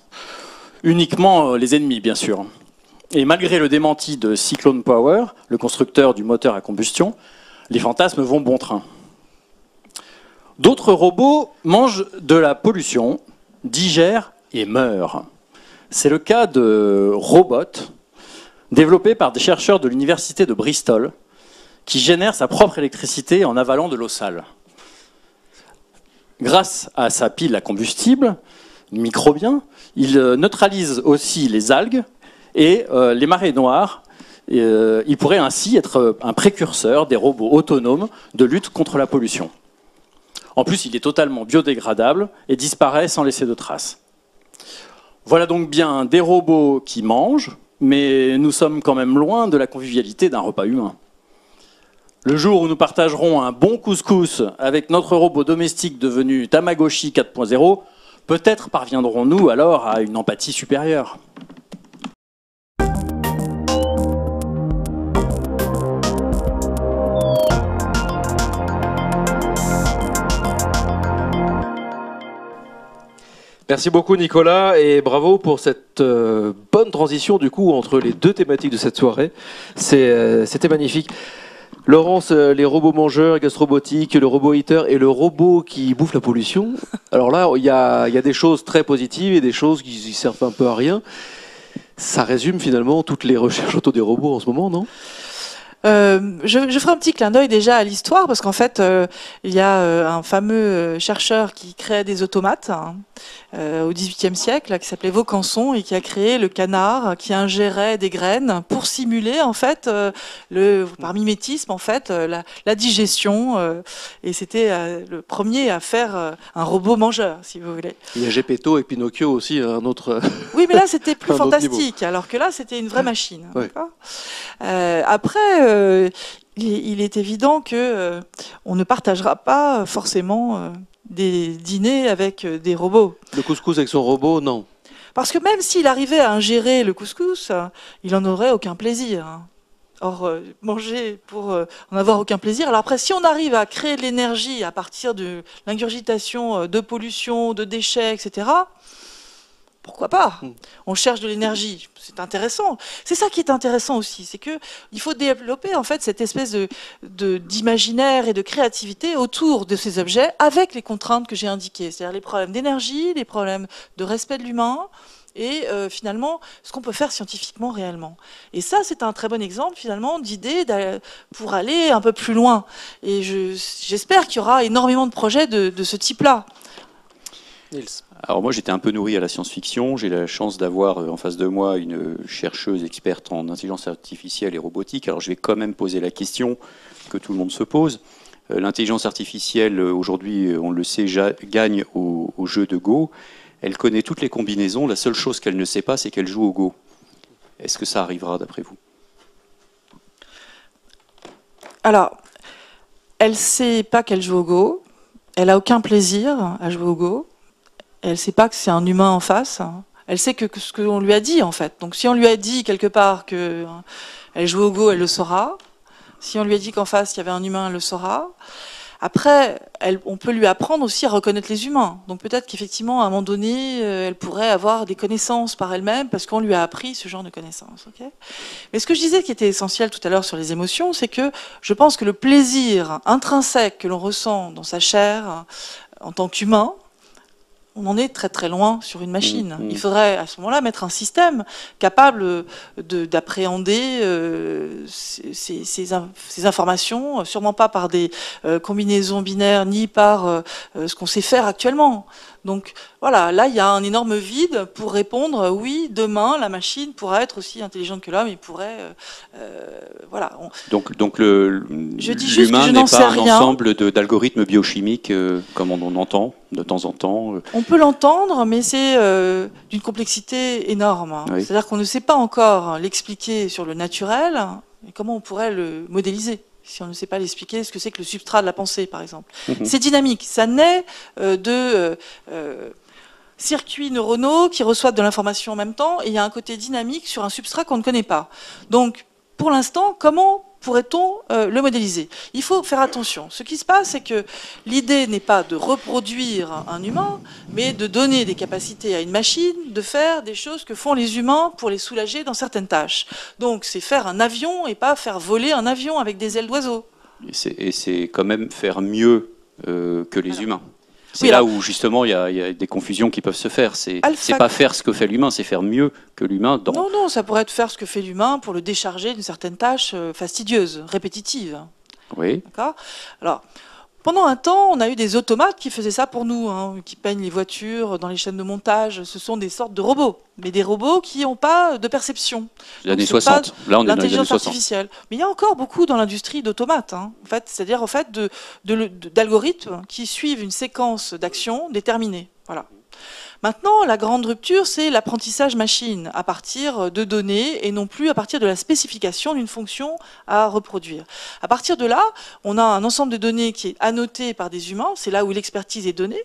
Uniquement euh, les ennemis, bien sûr. Et malgré le démenti de Cyclone Power, le constructeur du moteur à combustion, les fantasmes vont bon train. D'autres robots mangent de la pollution, digèrent et meurent. C'est le cas de Robot, développé par des chercheurs de l'université de Bristol, qui génère sa propre électricité en avalant de l'eau sale. Grâce à sa pile à combustible, microbien, il euh, neutralise aussi les algues et euh, les marées noires. Euh, il pourrait ainsi être un précurseur des robots autonomes de lutte contre la pollution. En plus, il est totalement biodégradable et disparaît sans laisser de traces. Voilà donc bien des robots qui mangent, mais nous sommes quand même loin de la convivialité d'un repas humain. Le jour où nous partagerons un bon couscous avec notre robot domestique devenu Tamagotchi 4.0, peut-être parviendrons-nous alors à une empathie supérieure. Merci beaucoup Nicolas et bravo pour cette euh, bonne transition du coup entre les deux thématiques de cette soirée. Euh, C'était magnifique. Laurence, euh, les robots mangeurs, gastrobotiques, le robot eater et le robot qui bouffe la pollution. Alors là, il y a, il y a des choses très positives et des choses qui qui servent un peu à rien. Ça résume finalement toutes les recherches autour des robots en ce moment, non? Euh, je, je ferai un petit clin d'œil déjà à l'histoire parce qu'en fait, euh, il y a euh, un fameux chercheur qui créait des automates hein, au XVIIIe siècle, qui s'appelait Vaucanson et qui a créé le canard qui ingérait des graines pour simuler en fait le par mimétisme en fait la, la digestion et c'était le premier à faire un robot mangeur, si vous voulez. Il y a Gepetto et Pinocchio aussi, un autre. Oui, mais là, c'était plus fantastique, alors que là, c'était une vraie machine. Ouais. après, euh, il, est- il est évident que euh, on ne partagera pas forcément euh, des dîners avec des robots. Le couscous avec son robot, non. Parce que même s'il arrivait à ingérer le couscous, il en aurait aucun plaisir. hein. Or, manger pour en avoir aucun plaisir. Alors après, si on arrive à créer de l'énergie à partir de l'ingurgitation de pollution, de déchets, etc., pourquoi pas Mm. On cherche de l'énergie, c'est intéressant. C'est ça qui est intéressant aussi, c'est que il faut développer en fait cette espèce de d'imaginaire et de créativité autour de ces objets avec les contraintes que j'ai indiquées, c'est-à-dire les problèmes d'énergie, les problèmes de respect de l'humain et euh, finalement ce qu'on peut faire scientifiquement réellement. Et ça, c'est un très bon exemple finalement d'idée d'a- pour aller un peu plus loin. Et je- j'espère qu'il y aura énormément de projets de, de ce type-là. Alors moi j'étais un peu nourri à la science-fiction, j'ai la chance d'avoir euh, en face de moi une chercheuse experte en intelligence artificielle et robotique, alors je vais quand même poser la question que tout le monde se pose. Euh, L'intelligence artificielle euh, aujourd'hui, on le sait, gagne au, jeu de Go, elle connaît toutes les combinaisons, la seule chose qu'elle ne sait pas c'est qu'elle joue au Go. Est-ce que ça arrivera d'après vous? Alors, elle sait pas qu'elle joue au Go. Elle a aucun plaisir à jouer au Go. Elle sait pas que c'est un humain en face. Elle sait que, ce qu'on lui a dit en fait. Donc si on lui a dit quelque part que hein, elle joue au Go, elle le saura. Si on lui a dit qu'en face il y avait un humain, elle le saura. Après, on peut lui apprendre aussi à reconnaître les humains. Donc peut-être qu'effectivement, à un moment donné, euh, elle pourrait avoir des connaissances par elle-même parce qu'on lui a appris ce genre de connaissances. Mais ce que je disais qui était essentiel tout à l'heure sur les émotions, c'est que je pense que le plaisir intrinsèque que l'on ressent dans sa chair en tant qu'humain, on en est très très loin sur une machine. Mmh, mmh. Il faudrait à ce moment-là mettre un système capable de- d'appréhender euh, ces, ces- ces in- ces informations, euh, sûrement pas par des euh, combinaisons binaires ni par euh, euh, ce qu'on sait faire actuellement. Donc voilà, là il y a un énorme vide pour répondre euh, oui, demain la machine pourra être aussi intelligente que l'homme, il pourrait euh, euh, voilà. On- Donc, donc le, Je dis l'humain n'est sais pas un rien. ensemble d'algorithmes biochimiques euh, comme on en entend de temps en temps. On peut l'entendre, mais c'est euh, d'une complexité énorme. hein. Oui. C'est-à-dire qu'on ne sait pas encore l'expliquer sur le naturel, et comment on pourrait le modéliser si on ne sait pas l'expliquer, ce que c'est que le substrat de la pensée, par exemple. Mhm. C'est dynamique, ça naît euh, de euh, euh, circuits neuronaux qui reçoivent de l'information en même temps, et il y a un côté dynamique sur un substrat qu'on ne connaît pas. Donc, pour l'instant, comment pourrait-on euh, le modéliser? Il faut faire attention. Ce qui se passe, c'est que l'idée n'est pas de reproduire un humain, mais de donner des capacités à une machine de faire des choses que font les humains pour les soulager dans certaines tâches. Donc, c'est faire un avion et pas faire voler un avion avec des ailes d'oiseau. Et c'est- quand même faire mieux euh, que les humains. C'est Oui, là alors- où justement il y, y a des confusions qui peuvent se faire. C'est pas faire ce que fait l'humain, c'est faire mieux que l'humain dans. Non, non, ça pourrait être faire ce que fait l'humain pour le décharger d'une certaine tâche euh, fastidieuse, répétitive. Oui. D'accord? Alors, pendant un temps, on a eu des automates qui faisaient ça pour nous, hein, qui peignent les voitures dans les chaînes de montage. Ce sont des sortes de robots, mais des robots qui n'ont pas de perception. Les années c'est pas 60. Là on est dans les années L'intelligence 60. artificielle. Mais il y a encore beaucoup dans l'industrie d'automates, hein, en fait, c'est-à-dire en fait de- de le- de- d'algorithmes qui suivent une séquence d'actions déterminée. Voilà. Maintenant, la grande rupture, c'est l'apprentissage machine à partir de données et non plus à partir de la spécification d'une fonction à reproduire. À partir de là, on a un ensemble de données qui est annoté par des humains, c'est là où l'expertise est donnée.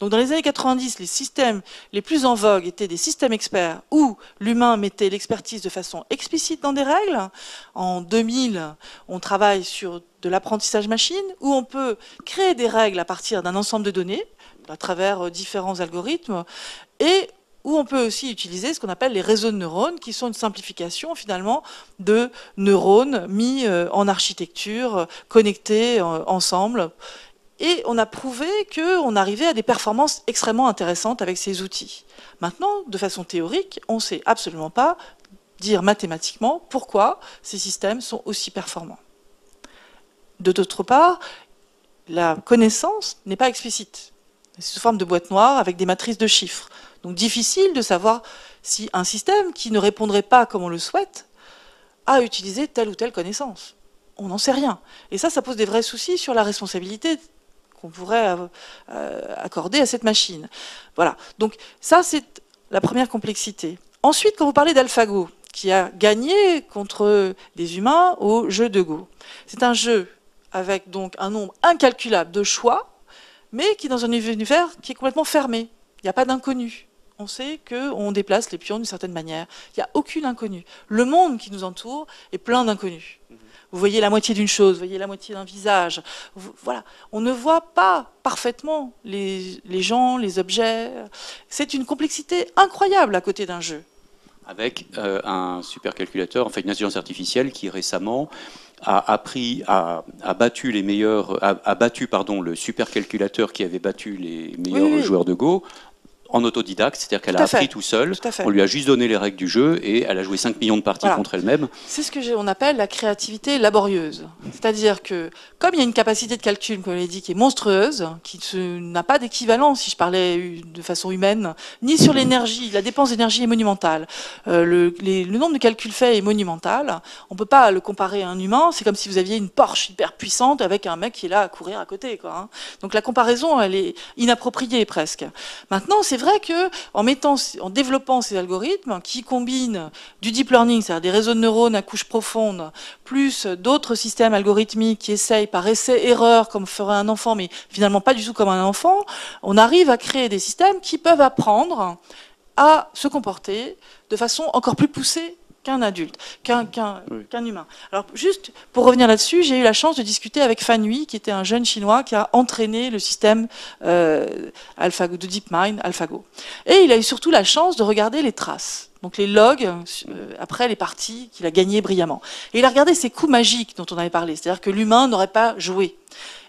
Donc dans les années 90, les systèmes les plus en vogue étaient des systèmes experts où l'humain mettait l'expertise de façon explicite dans des règles. En 2000, on travaille sur de l'apprentissage machine où on peut créer des règles à partir d'un ensemble de données à travers euh, différents algorithmes et où on peut aussi utiliser ce qu'on appelle les réseaux de neurones, qui sont une simplification finalement de neurones mis euh, en architecture, euh, connectés ensemble. Et on a prouvé qu'on arrivait à des performances extrêmement intéressantes avec ces outils. Maintenant, de façon théorique, on ne sait absolument pas dire mathématiquement pourquoi ces systèmes sont aussi performants. De d'autre part, la connaissance n'est pas explicite. Sous forme de boîte noire avec des matrices de chiffres. Donc difficile de savoir si un système qui ne répondrait pas comme on le souhaite a utilisé telle ou telle connaissance. On n'en sait rien. Et ça, ça pose des vrais soucis sur la responsabilité qu'on pourrait euh, accorder à cette machine. Voilà. Donc ça, c'est la première complexité. Ensuite, quand vous parlez d'AlphaGo, qui a gagné contre des humains au jeu de Go, c'est un jeu avec donc un nombre incalculable de choix, mais qui est dans un univers qui est complètement fermé. Il n'y a pas d'inconnu. on sait qu'on déplace les pions d'une certaine manière. Il n'y a aucune inconnue. Le monde qui nous entoure est plein d'inconnus. Vous voyez la moitié d'une chose, vous voyez la moitié d'un visage. voilà, on ne voit pas parfaitement les, gens, les objets. C'est une complexité incroyable à côté d'un jeu. Avec euh, un supercalculateur, en fait une intelligence artificielle qui récemment a appris, a, battu les meilleurs, a, battu pardon le supercalculateur qui avait battu les meilleurs joueurs de Go en autodidacte, c'est-à-dire qu'elle a appris tout seul. on lui a juste donné les règles du jeu et elle a joué 5 millions de parties contre elle-même. C'est ce que on appelle la créativité laborieuse. C'est-à-dire que comme il y a une capacité de calcul, comme on l'a dit, qui est monstrueuse, qui n'a pas d'équivalent, si je parlais de façon humaine, ni sur l'énergie, la dépense d'énergie est monumentale. Euh, le, le, nombre de calculs faits est monumental. On ne peut pas le comparer à un humain. C'est comme si vous aviez une Porsche hyper puissante avec un mec qui est là à courir à côté. Quoi, hein. Donc la comparaison, elle est inappropriée presque. Maintenant, c'est vrai que en mettant, en développant ces algorithmes qui combinent du deep learning, c'est-à-dire des réseaux de neurones à couche profonde, plus d'autres systèmes algorithmiques qui essayent par essai-erreur, comme ferait un enfant, mais finalement pas du tout comme un enfant, on arrive à créer des systèmes qui peuvent apprendre à se comporter de façon encore plus poussée qu'un adulte, qu'un humain. Alors juste pour revenir là-dessus, j'ai eu la chance de discuter avec Fan Hui, qui était un jeune chinois qui a entraîné le système euh, AlphaGo, de DeepMind AlphaGo. Et il a eu surtout la chance de regarder les traces. Donc les logs, euh, après les parties qu'il a gagnées brillamment. Et il a regardé ces coups magiques dont on avait parlé, c'est-à-dire que l'humain n'aurait pas joué.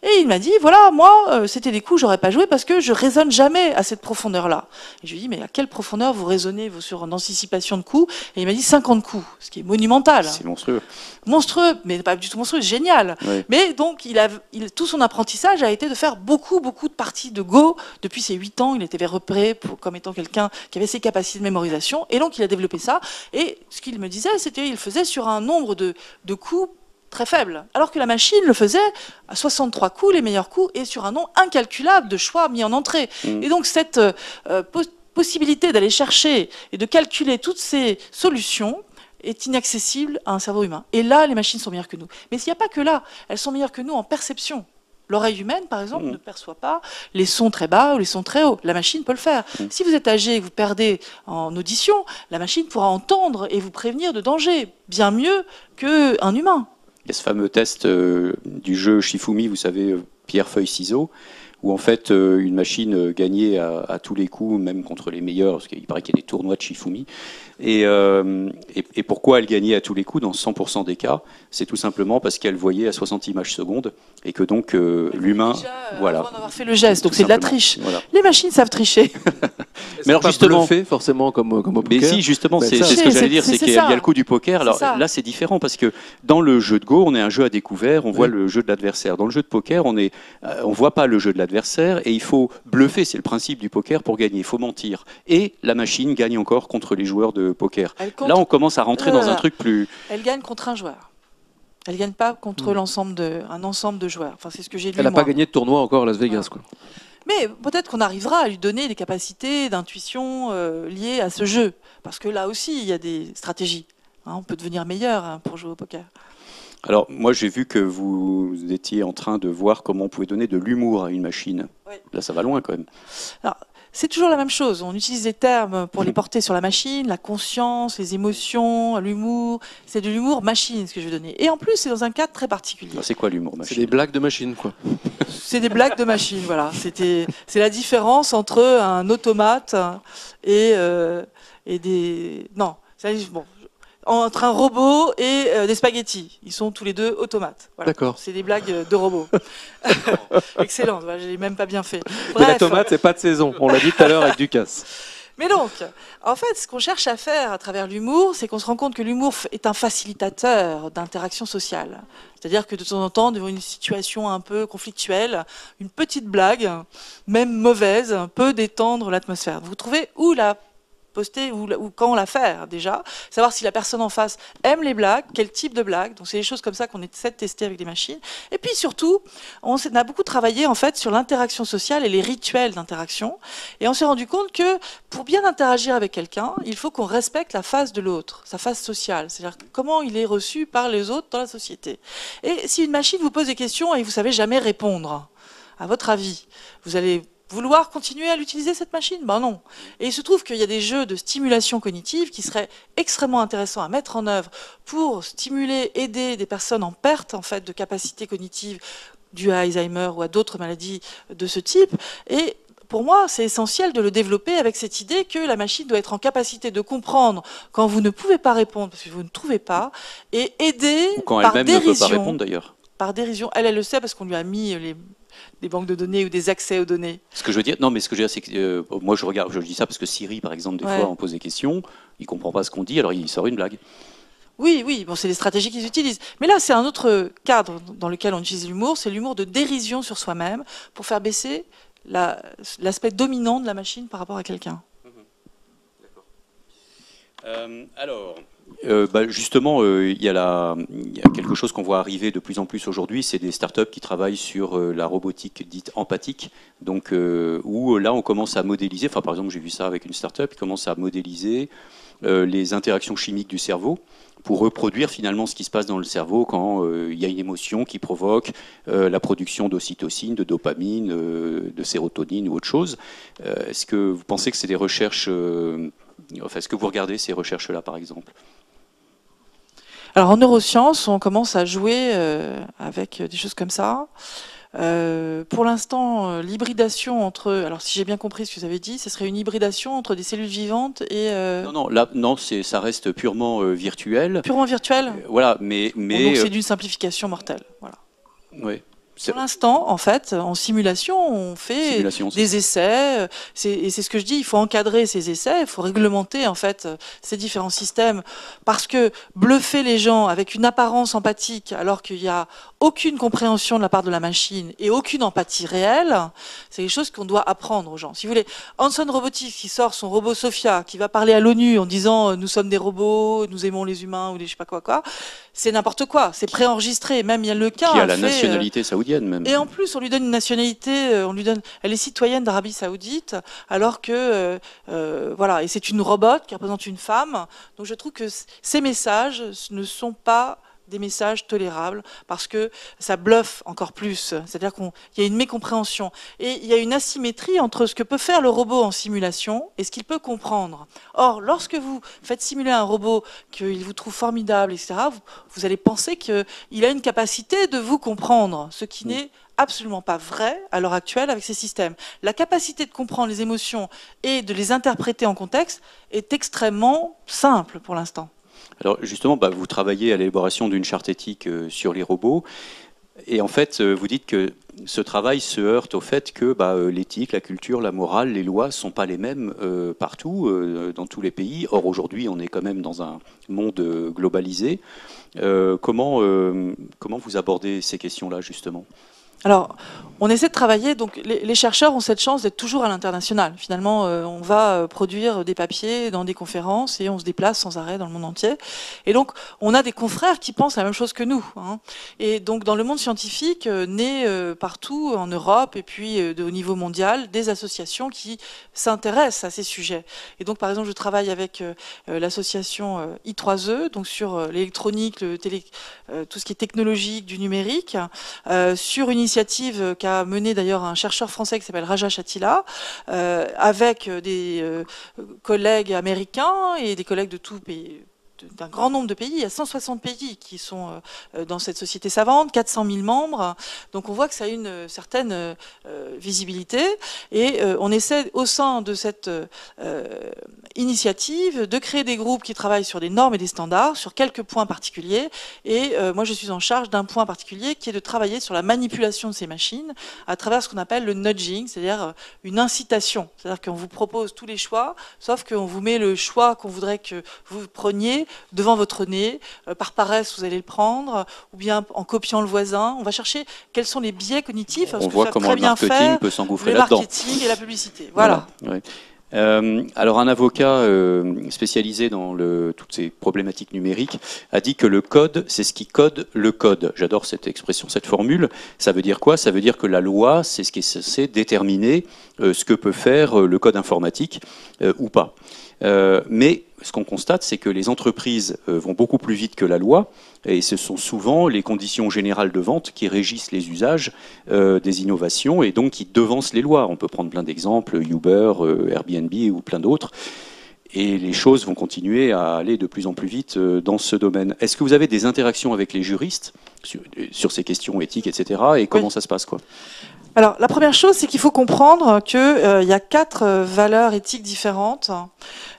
Et il m'a dit, voilà, moi, euh, c'était des coups, j'aurais pas joué parce que je raisonne jamais à cette profondeur-là. Et je lui ai dit, mais à quelle profondeur vous raisonnez vous, sur une anticipation de coups? Et il m'a dit 50 coups, ce qui est monumental. C'est monstrueux. Monstrueux, mais pas du tout monstrueux, génial. Mais donc, il a, il, tout son apprentissage a été de faire beaucoup, beaucoup de parties de Go. Depuis ses 8 ans, il était repéré pour, comme étant quelqu'un qui avait ses capacités de mémorisation. Et donc, il a développé ça. Et ce qu'il me disait, c'était qu'il faisait sur un nombre de, de coups très faible. Alors que la machine le faisait à 63 coups, les meilleurs coups, et sur un nombre incalculable de choix mis en entrée. Mm. Et donc cette euh, possibilité d'aller chercher et de calculer toutes ces solutions est inaccessible à un cerveau humain. Et là, les machines sont meilleures que nous. Mais il n'y a pas que là, elles sont meilleures que nous en perception. L'oreille humaine, par exemple, mm. ne perçoit pas les sons très bas ou les sons très hauts. La machine peut le faire. Mm. Si vous êtes âgé et que vous perdez en audition, la machine pourra entendre et vous prévenir de danger bien mieux qu'un humain. Il y a ce fameux test euh, du jeu Shifumi, vous savez, euh, pierre, feuille, ciseaux, où en fait euh, une machine gagnait à, à, tous les coups, même contre les meilleurs, parce qu'il paraît qu'il y a des tournois de Shifumi. Euh, et, et, pourquoi elle gagnait à tous les coups dans 100% des cas? C'est tout simplement parce qu'elle voyait à 60 images secondes et que donc euh, l'humain, voilà, avant d'avoir fait le geste, donc c'est de la triche. Les machines savent tricher. mais alors justement, fait forcément comme comme au poker. Mais si justement, c'est ce que j'allais dire, c'est qu'il y, a le coup du poker. Alors là, c'est différent parce que dans le jeu de Go, on est un jeu à découvert, on voit le jeu de l'adversaire. Dans le jeu de poker, on est, on voit pas le jeu de l'adversaire et il faut bluffer. C'est le principe du poker pour gagner. Il faut mentir. Et la machine gagne encore contre les joueurs de poker. Là, on commence à rentrer dans un truc plus. Elle gagne contre un joueur. Elle gagne pas contre hmm. l'ensemble de un ensemble de joueurs. Enfin, c'est ce que j'ai lu. Elle n'a pas gagné de tournoi encore à Las Vegas, quoi. Mais peut-être qu'on arrivera à lui donner des capacités d'intuition euh, liées à ce jeu, parce que là aussi, il y a des stratégies. Hein, on peut devenir meilleur hein, pour jouer au poker. Alors, moi, j'ai vu que vous étiez en train de voir comment on pouvait donner de l'humour à une machine. Là, ça va loin quand même. Alors, c'est toujours la même chose. On utilise des termes pour les porter sur la machine, la conscience, les émotions, l'humour. C'est de l'humour machine, ce que je vais donner. Et en plus, c'est dans un cadre très particulier. C'est quoi l'humour machine C'est des blagues de machine, quoi. C'est des blagues de machine, voilà. C'était, c'est la différence entre un automate et, euh, et des. Non, bon, entre un robot et euh, des spaghettis. Ils sont tous les deux automates. D'accord. C'est des blagues de robots. Excellent, j'ai même pas bien fait. Mais la tomate, c'est pas de saison. On l'a dit tout à l'heure avec Ducasse. Mais donc, en fait, ce qu'on cherche à faire à travers l'humour, c'est qu'on se rend compte que l'humour est un facilitateur d'interaction sociale. C'est-à-dire que de temps en temps, devant une situation un peu conflictuelle, une petite blague, même mauvaise, peut détendre l'atmosphère. Vous trouvez où la poster ou, quand la faire déjà, savoir si la personne en face aime les blagues, quel type de blagues. Donc c'est des choses comme ça qu'on essaie de tester avec des machines. Et puis surtout, on a beaucoup travaillé en fait sur l'interaction sociale et les rituels d'interaction. Et on s'est rendu compte que pour bien interagir avec quelqu'un, il faut qu'on respecte la face de l'autre, sa face sociale, c'est-à-dire comment il est reçu par les autres dans la société. Et si une machine vous pose des questions et vous savez jamais répondre, à votre avis, vous allez vouloir continuer à l'utiliser cette machine? Ben non. Et il se trouve qu'il y a des jeux de stimulation cognitive qui seraient extrêmement intéressants à mettre en œuvre pour stimuler, aider des personnes en perte en fait de capacité cognitive due à Alzheimer ou à d'autres maladies de ce type. Et pour moi, c'est essentiel de le développer avec cette idée que la machine doit être en capacité de comprendre quand vous ne pouvez pas répondre parce que vous ne trouvez pas et aider Ou quand par elle-même ne peut pas dérision. répondre d'ailleurs. par dérision. Elle, elle le sait parce qu'on lui a mis les, des banques de données ou des accès aux données. Ce que je veux dire, non, mais ce que je veux dire, c'est que euh, moi je regarde, je dis ça parce que Siri, par exemple, des Ouais. fois, on pose des questions, il comprend pas ce qu'on dit, alors il sort une blague. Oui, oui, bon, c'est les stratégies qu'ils utilisent. Mais là, c'est un autre cadre dans lequel on utilise l'humour, c'est l'humour de dérision sur soi-même pour faire baisser la- l'aspect dominant de la machine par rapport à quelqu'un. Euh, alors, euh, bah, justement, euh, il y, a quelque chose qu'on voit arriver de plus en plus aujourd'hui, c'est des startups qui travaillent sur euh, la robotique dite empathique, donc où là on commence à modéliser. Enfin, par exemple, j'ai vu ça avec une startup qui commence à modéliser les interactions chimiques du cerveau pour reproduire finalement ce qui se passe dans le cerveau quand il y a une émotion qui provoque la production d'ocytocine, de dopamine, de sérotonine ou autre chose. Est-ce que vous pensez que c'est des recherches Enfin, est-ce que vous regardez ces recherches-là, par exemple? Alors en neurosciences, on commence à jouer euh, avec des choses comme ça. Euh, pour l'instant, euh, l'hybridation entre, alors si j'ai bien compris ce que vous avez dit, ce serait une hybridation entre des cellules vivantes et euh, Non, non, là, non, ça reste purement euh, virtuel. purement virtuelles. Euh, Voilà, mais, Bon, mais donc euh, c'est d'une simplification mortelle. Voilà. c'est Pour l'instant, en fait, en simulation, on fait simulation. des essais. euh, Et c'est ce que je dis, il faut encadrer ces essais, il faut réglementer en fait euh, ces différents systèmes, parce que bluffer les gens avec une apparence empathique, alors qu'il n'y a aucune compréhension de la part de la machine et aucune empathie réelle, c'est quelque chose qu'on doit apprendre aux gens. Si vous voulez, Hanson Robotics qui sort son robot Sophia, qui va parler à l'ONU en disant euh, nous sommes des robots, nous aimons les humains ou des je sais pas quoi quoi, c'est n'importe quoi, c'est préenregistré. Même il y a le cas qui a la fait, euh, nationalité saoudienne même. et en plus, on lui donne une nationalité, euh, on lui donne, elle est citoyenne d'Arabie Saoudite, alors que euh, euh, voilà, et c'est une robot qui représente une femme. Donc je trouve que ces messages ne sont pas des messages tolérables parce que ça bluffe encore plus. C'est-à-dire qu'il y a une mécompréhension et il y a une asymétrie entre ce que peut faire le robot en simulation et ce qu'il peut comprendre. Or, lorsque vous faites simuler un robot qu'il vous trouve formidable, etc., vous, vous allez penser qu'il a une capacité de vous comprendre, ce qui n'est absolument pas vrai à l'heure actuelle avec ces systèmes. La capacité de comprendre les émotions et de les interpréter en contexte est extrêmement simple pour l'instant. Alors justement, bah, vous travaillez à l'élaboration d'une charte éthique euh, sur les robots. Et en fait, euh, vous dites que ce travail se heurte au fait que bah, euh, l'éthique, la culture, la morale, les lois ne sont pas les mêmes partout, dans tous les pays. Or, aujourd'hui, on est quand même dans un monde globalisé. Comment, comment vous abordez ces questions-là, justement? Alors, on essaie de travailler, donc les, chercheurs ont cette chance d'être toujours à l'international. Finalement, euh, on va euh, produire des papiers dans des conférences et on se déplace sans arrêt dans le monde entier. Et donc, on a des confrères qui pensent la même chose que nous. hein. Et donc, dans le monde scientifique, euh, naît partout en Europe et puis au niveau mondial des associations qui s'intéressent à ces sujets. Et donc, par exemple, je travaille avec l'association euh, I3E, donc sur l'électronique, tout ce qui est technologique, du numérique, sur une initiative qu'a menée d'ailleurs un chercheur français qui s'appelle Raja Chatila, euh, avec des euh, collègues américains et des collègues de tout pays d'un grand nombre de pays, il y a 160 pays qui sont euh, euh, dans cette société savante, 400 000 membres, donc on voit que ça a une euh, certaine visibilité, et on essaie au sein de cette initiative de créer des groupes qui travaillent sur des normes et des standards, sur quelques points particuliers. Et moi, je suis en charge d'un point particulier qui est de travailler sur la manipulation de ces machines à travers ce qu'on appelle le nudging, c'est-à-dire une incitation. C'est-à-dire qu'on vous propose tous les choix, sauf qu'on vous met le choix qu'on voudrait que vous preniez devant votre nez. Euh, par paresse, vous allez le prendre, ou bien en copiant le voisin. On va chercher quels sont les biais cognitifs, On voit comment le marketing faire peut s'engouffrer le là-dedans. marketing et la publicité. Voilà. Euh, alors un avocat euh, spécialisé dans le, toutes ces problématiques numériques a dit que le code, c'est ce qui code le code. J'adore cette expression, cette formule. Ça veut dire quoi? Ça veut dire que la loi, c'est ce qui est censé déterminer euh, ce que peut faire le code informatique ou pas. Mais ce qu'on constate, c'est que les entreprises euh, vont beaucoup plus vite que la loi, et ce sont souvent les conditions générales de vente qui régissent les usages euh, des innovations et donc qui devancent les lois. On peut prendre plein d'exemples, Uber, euh, Airbnb ou plein d'autres. Et les choses vont continuer à aller de plus en plus vite dans ce domaine. Est-ce que vous avez des interactions avec les juristes sur, sur ces questions éthiques, etc. Et comment Oui. ça se passe quoi? Alors, la première chose, c'est qu'il faut comprendre qu'il y a quatre euh, valeurs éthiques différentes.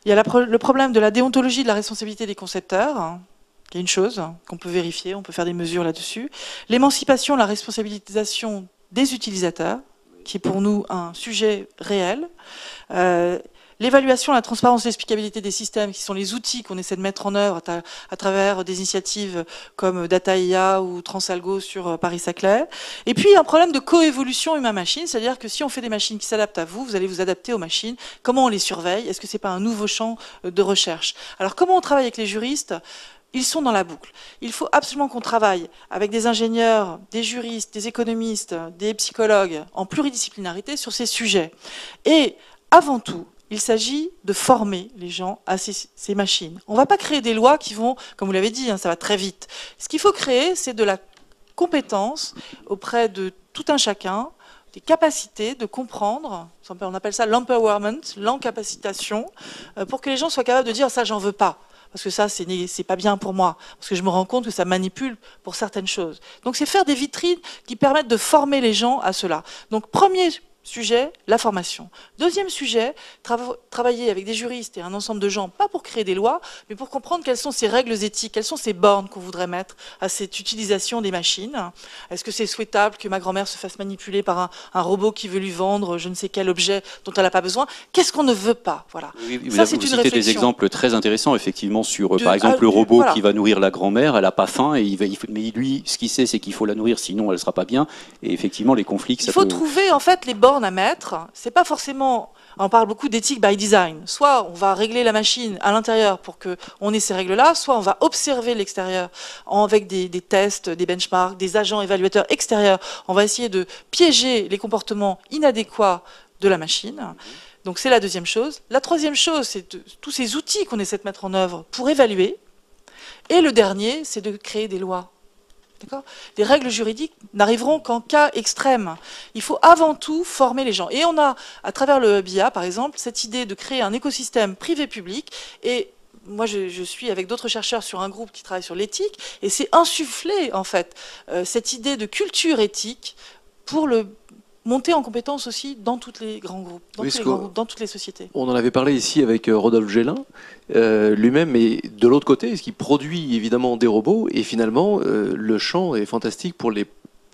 Il y a le problème de la déontologie de la responsabilité des concepteurs, hein, qui est une chose qu'on peut vérifier, on peut faire des mesures là-dessus. L'émancipation, la responsabilisation des utilisateurs, qui est pour nous un sujet réel. Euh, L'évaluation, la transparence, l'explicabilité des systèmes, qui sont les outils qu'on essaie de mettre en œuvre à, travers des initiatives comme DataIA ou Transalgo sur euh, Paris-Saclay. Et puis un problème de coévolution humain-machine, c'est-à-dire que si on fait des machines qui s'adaptent à vous, vous allez vous adapter aux machines. Comment on les surveille? Est-ce que c'est pas un nouveau champ euh, de recherche? Alors comment on travaille avec les juristes? Ils sont dans la boucle. Il faut absolument qu'on travaille avec des ingénieurs, des juristes, des économistes, des psychologues en pluridisciplinarité sur ces sujets. Et avant tout, il s'agit de former les gens à ces, machines. On ne va pas créer des lois qui vont, comme vous l'avez dit, hein, ça va très vite. Ce qu'il faut créer, c'est de la compétence auprès de tout un chacun, des capacités de comprendre, on appelle ça l'empowerment, l'encapacitation, euh, pour que les gens soient capables de dire ça, j'en veux pas. Parce que ça, c'est pas bien pour moi. Parce que je me rends compte que ça manipule pour certaines choses. Donc, c'est faire des vitrines qui permettent de former les gens à cela. Donc, premier sujet, la formation. Deuxième sujet, trava- travailler avec des juristes et un ensemble de gens, pas pour créer des lois, mais pour comprendre quelles sont ces règles éthiques, quelles sont ces bornes qu'on voudrait mettre à cette utilisation des machines. Est-ce que c'est souhaitable que ma grand-mère se fasse manipuler par un, un robot qui veut lui vendre je ne sais quel objet dont elle n'a pas besoin? Qu'est-ce qu'on ne veut pas? Voilà. Oui, Vous, Ça, c'est vous une citez des exemples très intéressants, effectivement, sur, euh, De- par exemple, le robot voilà. qui va nourrir la grand-mère. Elle n'a pas faim, et il va, il faut- mais lui, ce qu'il sait, c'est qu'il faut la nourrir, sinon elle ne sera pas bien. Et effectivement, les conflits, que Il ça faut peut... trouver en fait les bornes à mettre. C'est pas forcément. On parle beaucoup d'éthique by design. Soit on va régler la machine à l'intérieur pour que on ait ces règles-là, soit on va observer l'extérieur avec des, tests, des benchmarks, des agents évaluateurs extérieurs. On va essayer de piéger les comportements inadéquats de la machine. Donc c'est la deuxième chose. La troisième chose, c'est tous ces outils qu'on essaie de mettre en œuvre pour évaluer. Et le dernier, c'est de créer des lois. Les règles juridiques n'arriveront qu'en cas extrême. Il faut avant tout former les gens. Et on a, à travers le BIA, par exemple, cette idée de créer un écosystème privé-public. Et moi, je, je suis avec d'autres chercheurs sur un groupe qui travaille sur l'éthique. Et c'est insuffler, en fait, euh, cette idée de culture éthique pour le monter en compétence aussi dans tous les grands groupes, dans, Oui, tous ce les que- grands groupes, dans toutes les sociétés. On en avait parlé ici avec euh, Rodolphe Gélin euh, lui-même, mais de l'autre côté, ce qui produit évidemment des robots, et finalement, euh, le champ est fantastique pour les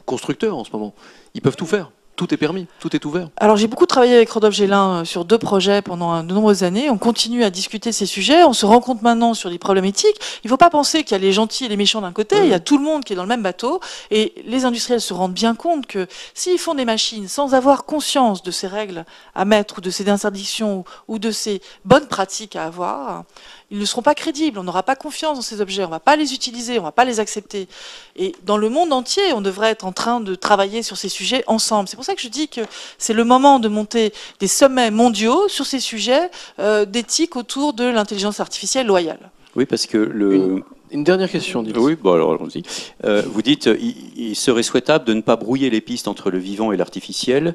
constructeurs en ce moment. Ils peuvent tout faire, tout est permis, tout est ouvert. Alors j'ai beaucoup travaillé avec Rodolphe Gélin euh, sur deux projets pendant de nombreuses années. On continue à discuter de ces sujets. On se rend compte maintenant sur des problèmes éthiques. Il ne faut pas penser qu'il y a les gentils et les méchants d'un côté. Il y a tout le monde qui est dans le même bateau. Et les industriels se rendent bien compte que s'ils font des machines sans avoir conscience de ces règles à mettre ou de ces interdictions ou de ces bonnes pratiques à avoir, ils ne seront pas crédibles. On n'aura pas confiance dans ces objets. On ne va pas les utiliser. On ne va pas les accepter. Et dans le monde entier, on devrait être en train de travailler sur ces sujets ensemble. C'est pour ça que je dis que c'est le moment de monter des sommets mondiaux sur ces sujets euh, d'éthique autour de l'intelligence artificielle loyale. Oui, parce que le... Une- Une dernière question, Nils. Oui, bon alors allons-y. Euh, vous dites euh, il, il serait souhaitable de ne pas brouiller les pistes entre le vivant et l'artificiel,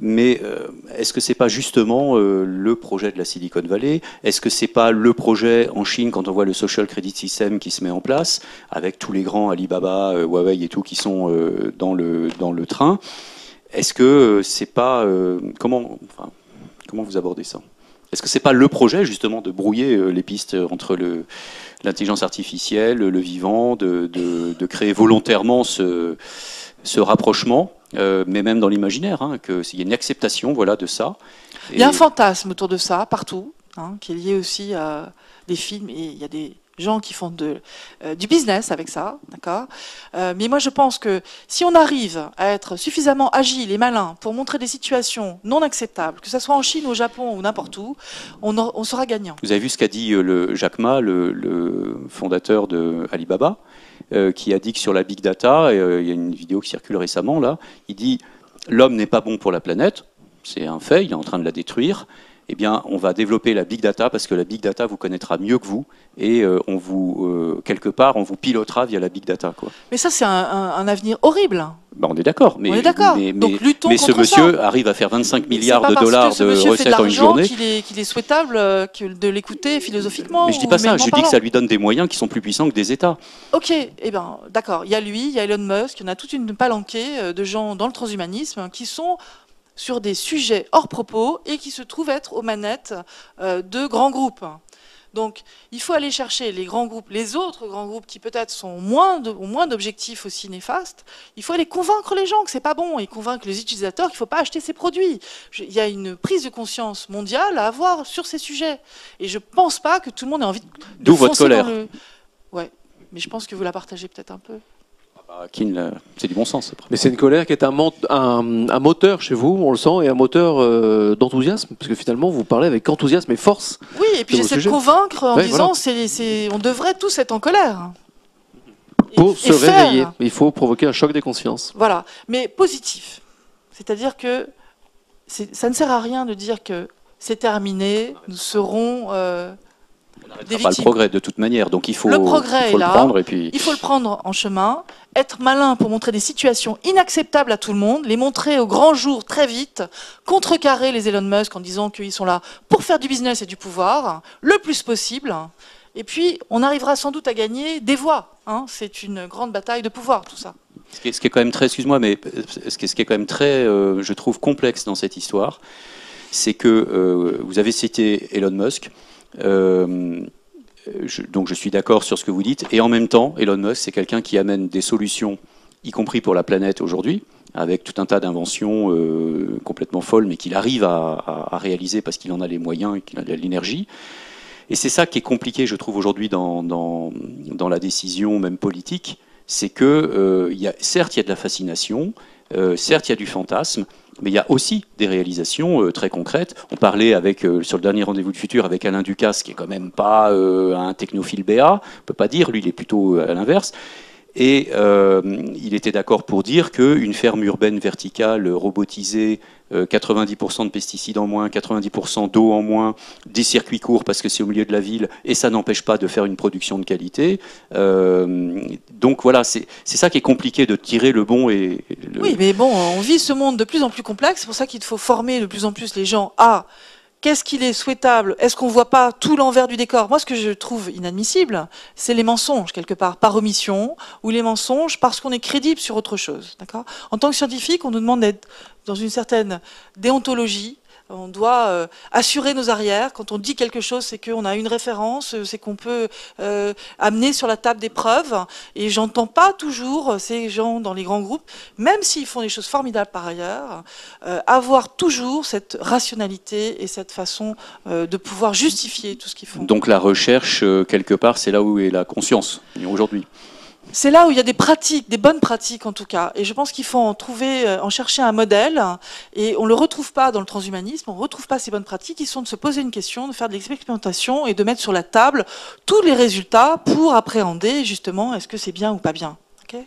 mais euh, est-ce que c'est pas justement euh, le projet de la Silicon Valley? Est-ce que c'est pas le projet en Chine quand on voit le social credit system qui se met en place avec tous les grands Alibaba, euh, Huawei et tout qui sont dans le train? Est-ce que c'est pas comment comment vous abordez ça? Est-ce que c'est pas le projet justement de brouiller les pistes entre l'intelligence artificielle, le vivant, de, de- de créer volontairement ce, ce rapprochement, euh, mais même dans l'imaginaire, hein, qu'il y ait une acceptation voilà, de ça. Il y a Et- un fantasme autour de ça partout, hein, qui est lié aussi à des films et il y a des gens qui font de, euh, du business avec ça, d'accord. Euh, mais moi je pense que si on arrive à être suffisamment agile et malin pour montrer des situations non acceptables, que ce soit en Chine, au Japon ou n'importe où, on, sera gagnant. Vous avez vu ce qu'a dit le Jack Ma, le, le fondateur de Alibaba, euh, qui a dit que sur la big data, et, euh, il y a une vidéo qui circule récemment là, il dit l'homme n'est pas bon pour la planète, c'est un fait, il est en train de la détruire, eh bien, on va développer la big data parce que la big data vous connaîtra mieux que vous et euh, on vous euh, quelque part on vous pilotera via la big data. Quoi. Mais ça, c'est un, un- un avenir horrible. Bah, on est d'accord, mais, On est d'accord. mais, Donc, mais- luttons mais ce monsieur ça. arrive à faire 25 C'est milliards de dollars de recettes en une journée. qu'il est, qu'il est souhaitable euh, de l'écouter philosophiquement. Mais je dis pas ça, je dis que ça lui donne des moyens qui sont plus puissants que des États. Ok, eh ben, d'accord. Il y a lui, il y a Elon Musk, il y en a toute une palanquée de gens dans le transhumanisme qui sont sur des sujets hors propos et qui se trouvent être aux manettes euh, de grands groupes. Donc, il faut aller chercher les grands groupes, les autres grands groupes qui peut-être sont moins de- ont moins d'objectifs aussi néfastes. Il faut aller convaincre les gens que c'est pas bon et convaincre les utilisateurs qu'il faut pas acheter ces produits. Je- Il y a une prise de conscience mondiale à avoir sur ces sujets. Et je pense pas que tout le monde ait envie de D'où votre colère. le- Ouais, mais je pense que vous la partagez peut-être un peu. Bah, c'est du bon sens. après. Mais c'est une colère qui est un, mont- un, un moteur chez vous, on le sent, et un moteur euh, d'enthousiasme, parce que finalement vous parlez avec enthousiasme et force. Oui, et puis j'essaie de convaincre en Ouais, disant voilà. on devrait tous être en colère. Pour et se réveiller, il faut provoquer un choc des consciences. Voilà, mais positif. C'est-à-dire que ça ne sert à rien de dire que c'est terminé, nous serons. euh, des Pas le progrès de toute manière, donc il faut, Le progrès il faut est le là. prendre et puis. Il faut le prendre en chemin, être malin pour montrer des situations inacceptables à tout le monde, les montrer au grand jour très vite, contrecarrer les Elon Musk en disant qu'ils sont là pour faire du business et du pouvoir, le plus possible. Et puis, on arrivera sans doute à gagner des voix. hein. C'est une grande bataille de pouvoir, tout ça. Ce qui, est, ce qui est quand même très, excuse-moi, mais ce qui est, ce qui est quand même très, euh, je trouve, complexe dans cette histoire, c'est que euh, vous avez cité Elon Musk. Euh, je- donc je suis d'accord sur ce que vous dites. Et en même temps, Elon Musk, c'est quelqu'un qui amène des solutions, y compris pour la planète aujourd'hui, avec tout un tas d'inventions euh, complètement folles, mais qu'il arrive à, réaliser parce qu'il en a les moyens et qu'il a l'énergie. Et c'est ça qui est compliqué, je trouve, aujourd'hui dans, la décision même politique, c'est que euh, y a, certes, il y a de la fascination, certes, il y a du fantasme, mais il y a aussi des réalisations euh, très concrètes. On parlait avec, euh, sur le dernier rendez-vous du futur avec Alain Ducasse, qui est quand même pas euh, un technophile BA, on peut pas dire, lui, il est plutôt à l'inverse. Et euh, il était d'accord pour dire qu'une ferme urbaine verticale robotisée, euh, 90% de pesticides en moins, 90% d'eau en moins, des circuits courts parce que c'est au milieu de la ville, et ça n'empêche pas de faire une production de qualité. Euh, donc voilà, c'est c'est ça qui est compliqué de tirer le bon et le, Oui, mais bon, on vit ce monde de plus en plus complexe. C'est pour ça qu'il faut former de plus en plus les gens à qu'est-ce qu'il est souhaitable? Est-ce qu'on voit pas tout l'envers du décor? Moi, ce que je trouve inadmissible, c'est les mensonges quelque part par omission ou les mensonges parce qu'on est crédible sur autre chose. En tant que scientifique, on nous demande d'être dans une certaine déontologie. On doit euh, assurer nos arrières. Quand on dit quelque chose, c'est qu'on a une référence, euh, c'est qu'on peut euh, amener sur la table des preuves. Et j'entends pas toujours ces gens dans les grands groupes, même s'ils font des choses formidables par ailleurs, avoir toujours cette rationalité et cette façon de pouvoir justifier tout ce qu'ils font. Donc la recherche, quelque part, c'est là où est la conscience aujourd'hui. C'est là où il y a des pratiques, des bonnes pratiques en tout cas. Et je pense qu'il faut en trouver, euh, en chercher un modèle. Et on ne le retrouve pas dans le transhumanisme, on ne retrouve pas ces bonnes pratiques qui sont de se poser une question, de faire de l'expérimentation et de mettre sur la table tous les résultats pour appréhender justement est-ce que c'est bien ou pas bien. Ok?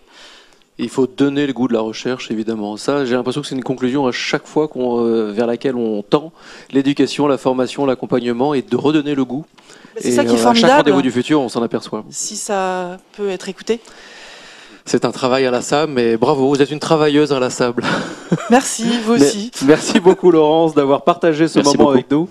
Il faut donner le goût de la recherche, évidemment. Ça, j'ai l'impression que c'est une conclusion à chaque fois qu'on, euh, vers laquelle on tend. L'éducation, la formation, l'accompagnement, et de redonner le goût. C'est Et, ça qui est euh, À chaque formidable. rendez-vous du futur, on s'en aperçoit. Si ça peut être écouté. C'est un travail inlassable, mais bravo, vous êtes une travailleuse inlassable. Merci, vous Mais- aussi. Merci beaucoup Laurence d'avoir partagé ce Merci moment beaucoup. avec nous.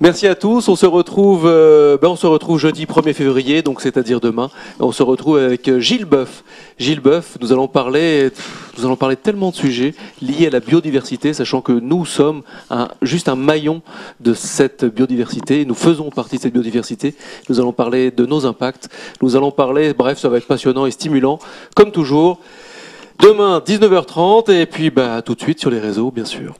Merci à tous. On se retrouve, euh, ben on se retrouve jeudi 1er février, donc c'est-à-dire demain. On se retrouve avec euh, Gilles Boeuf. Gilles Boeuf, nous allons parler, nous allons parler tellement de sujets liés à la biodiversité, sachant que nous sommes un- juste un maillon de cette biodiversité. Nous faisons partie de cette biodiversité. Nous allons parler de nos impacts. Nous allons parler, bref, ça va être passionnant et stimulant, comme toujours. Demain, 19h30, et puis bah, tout de suite sur les réseaux, bien sûr.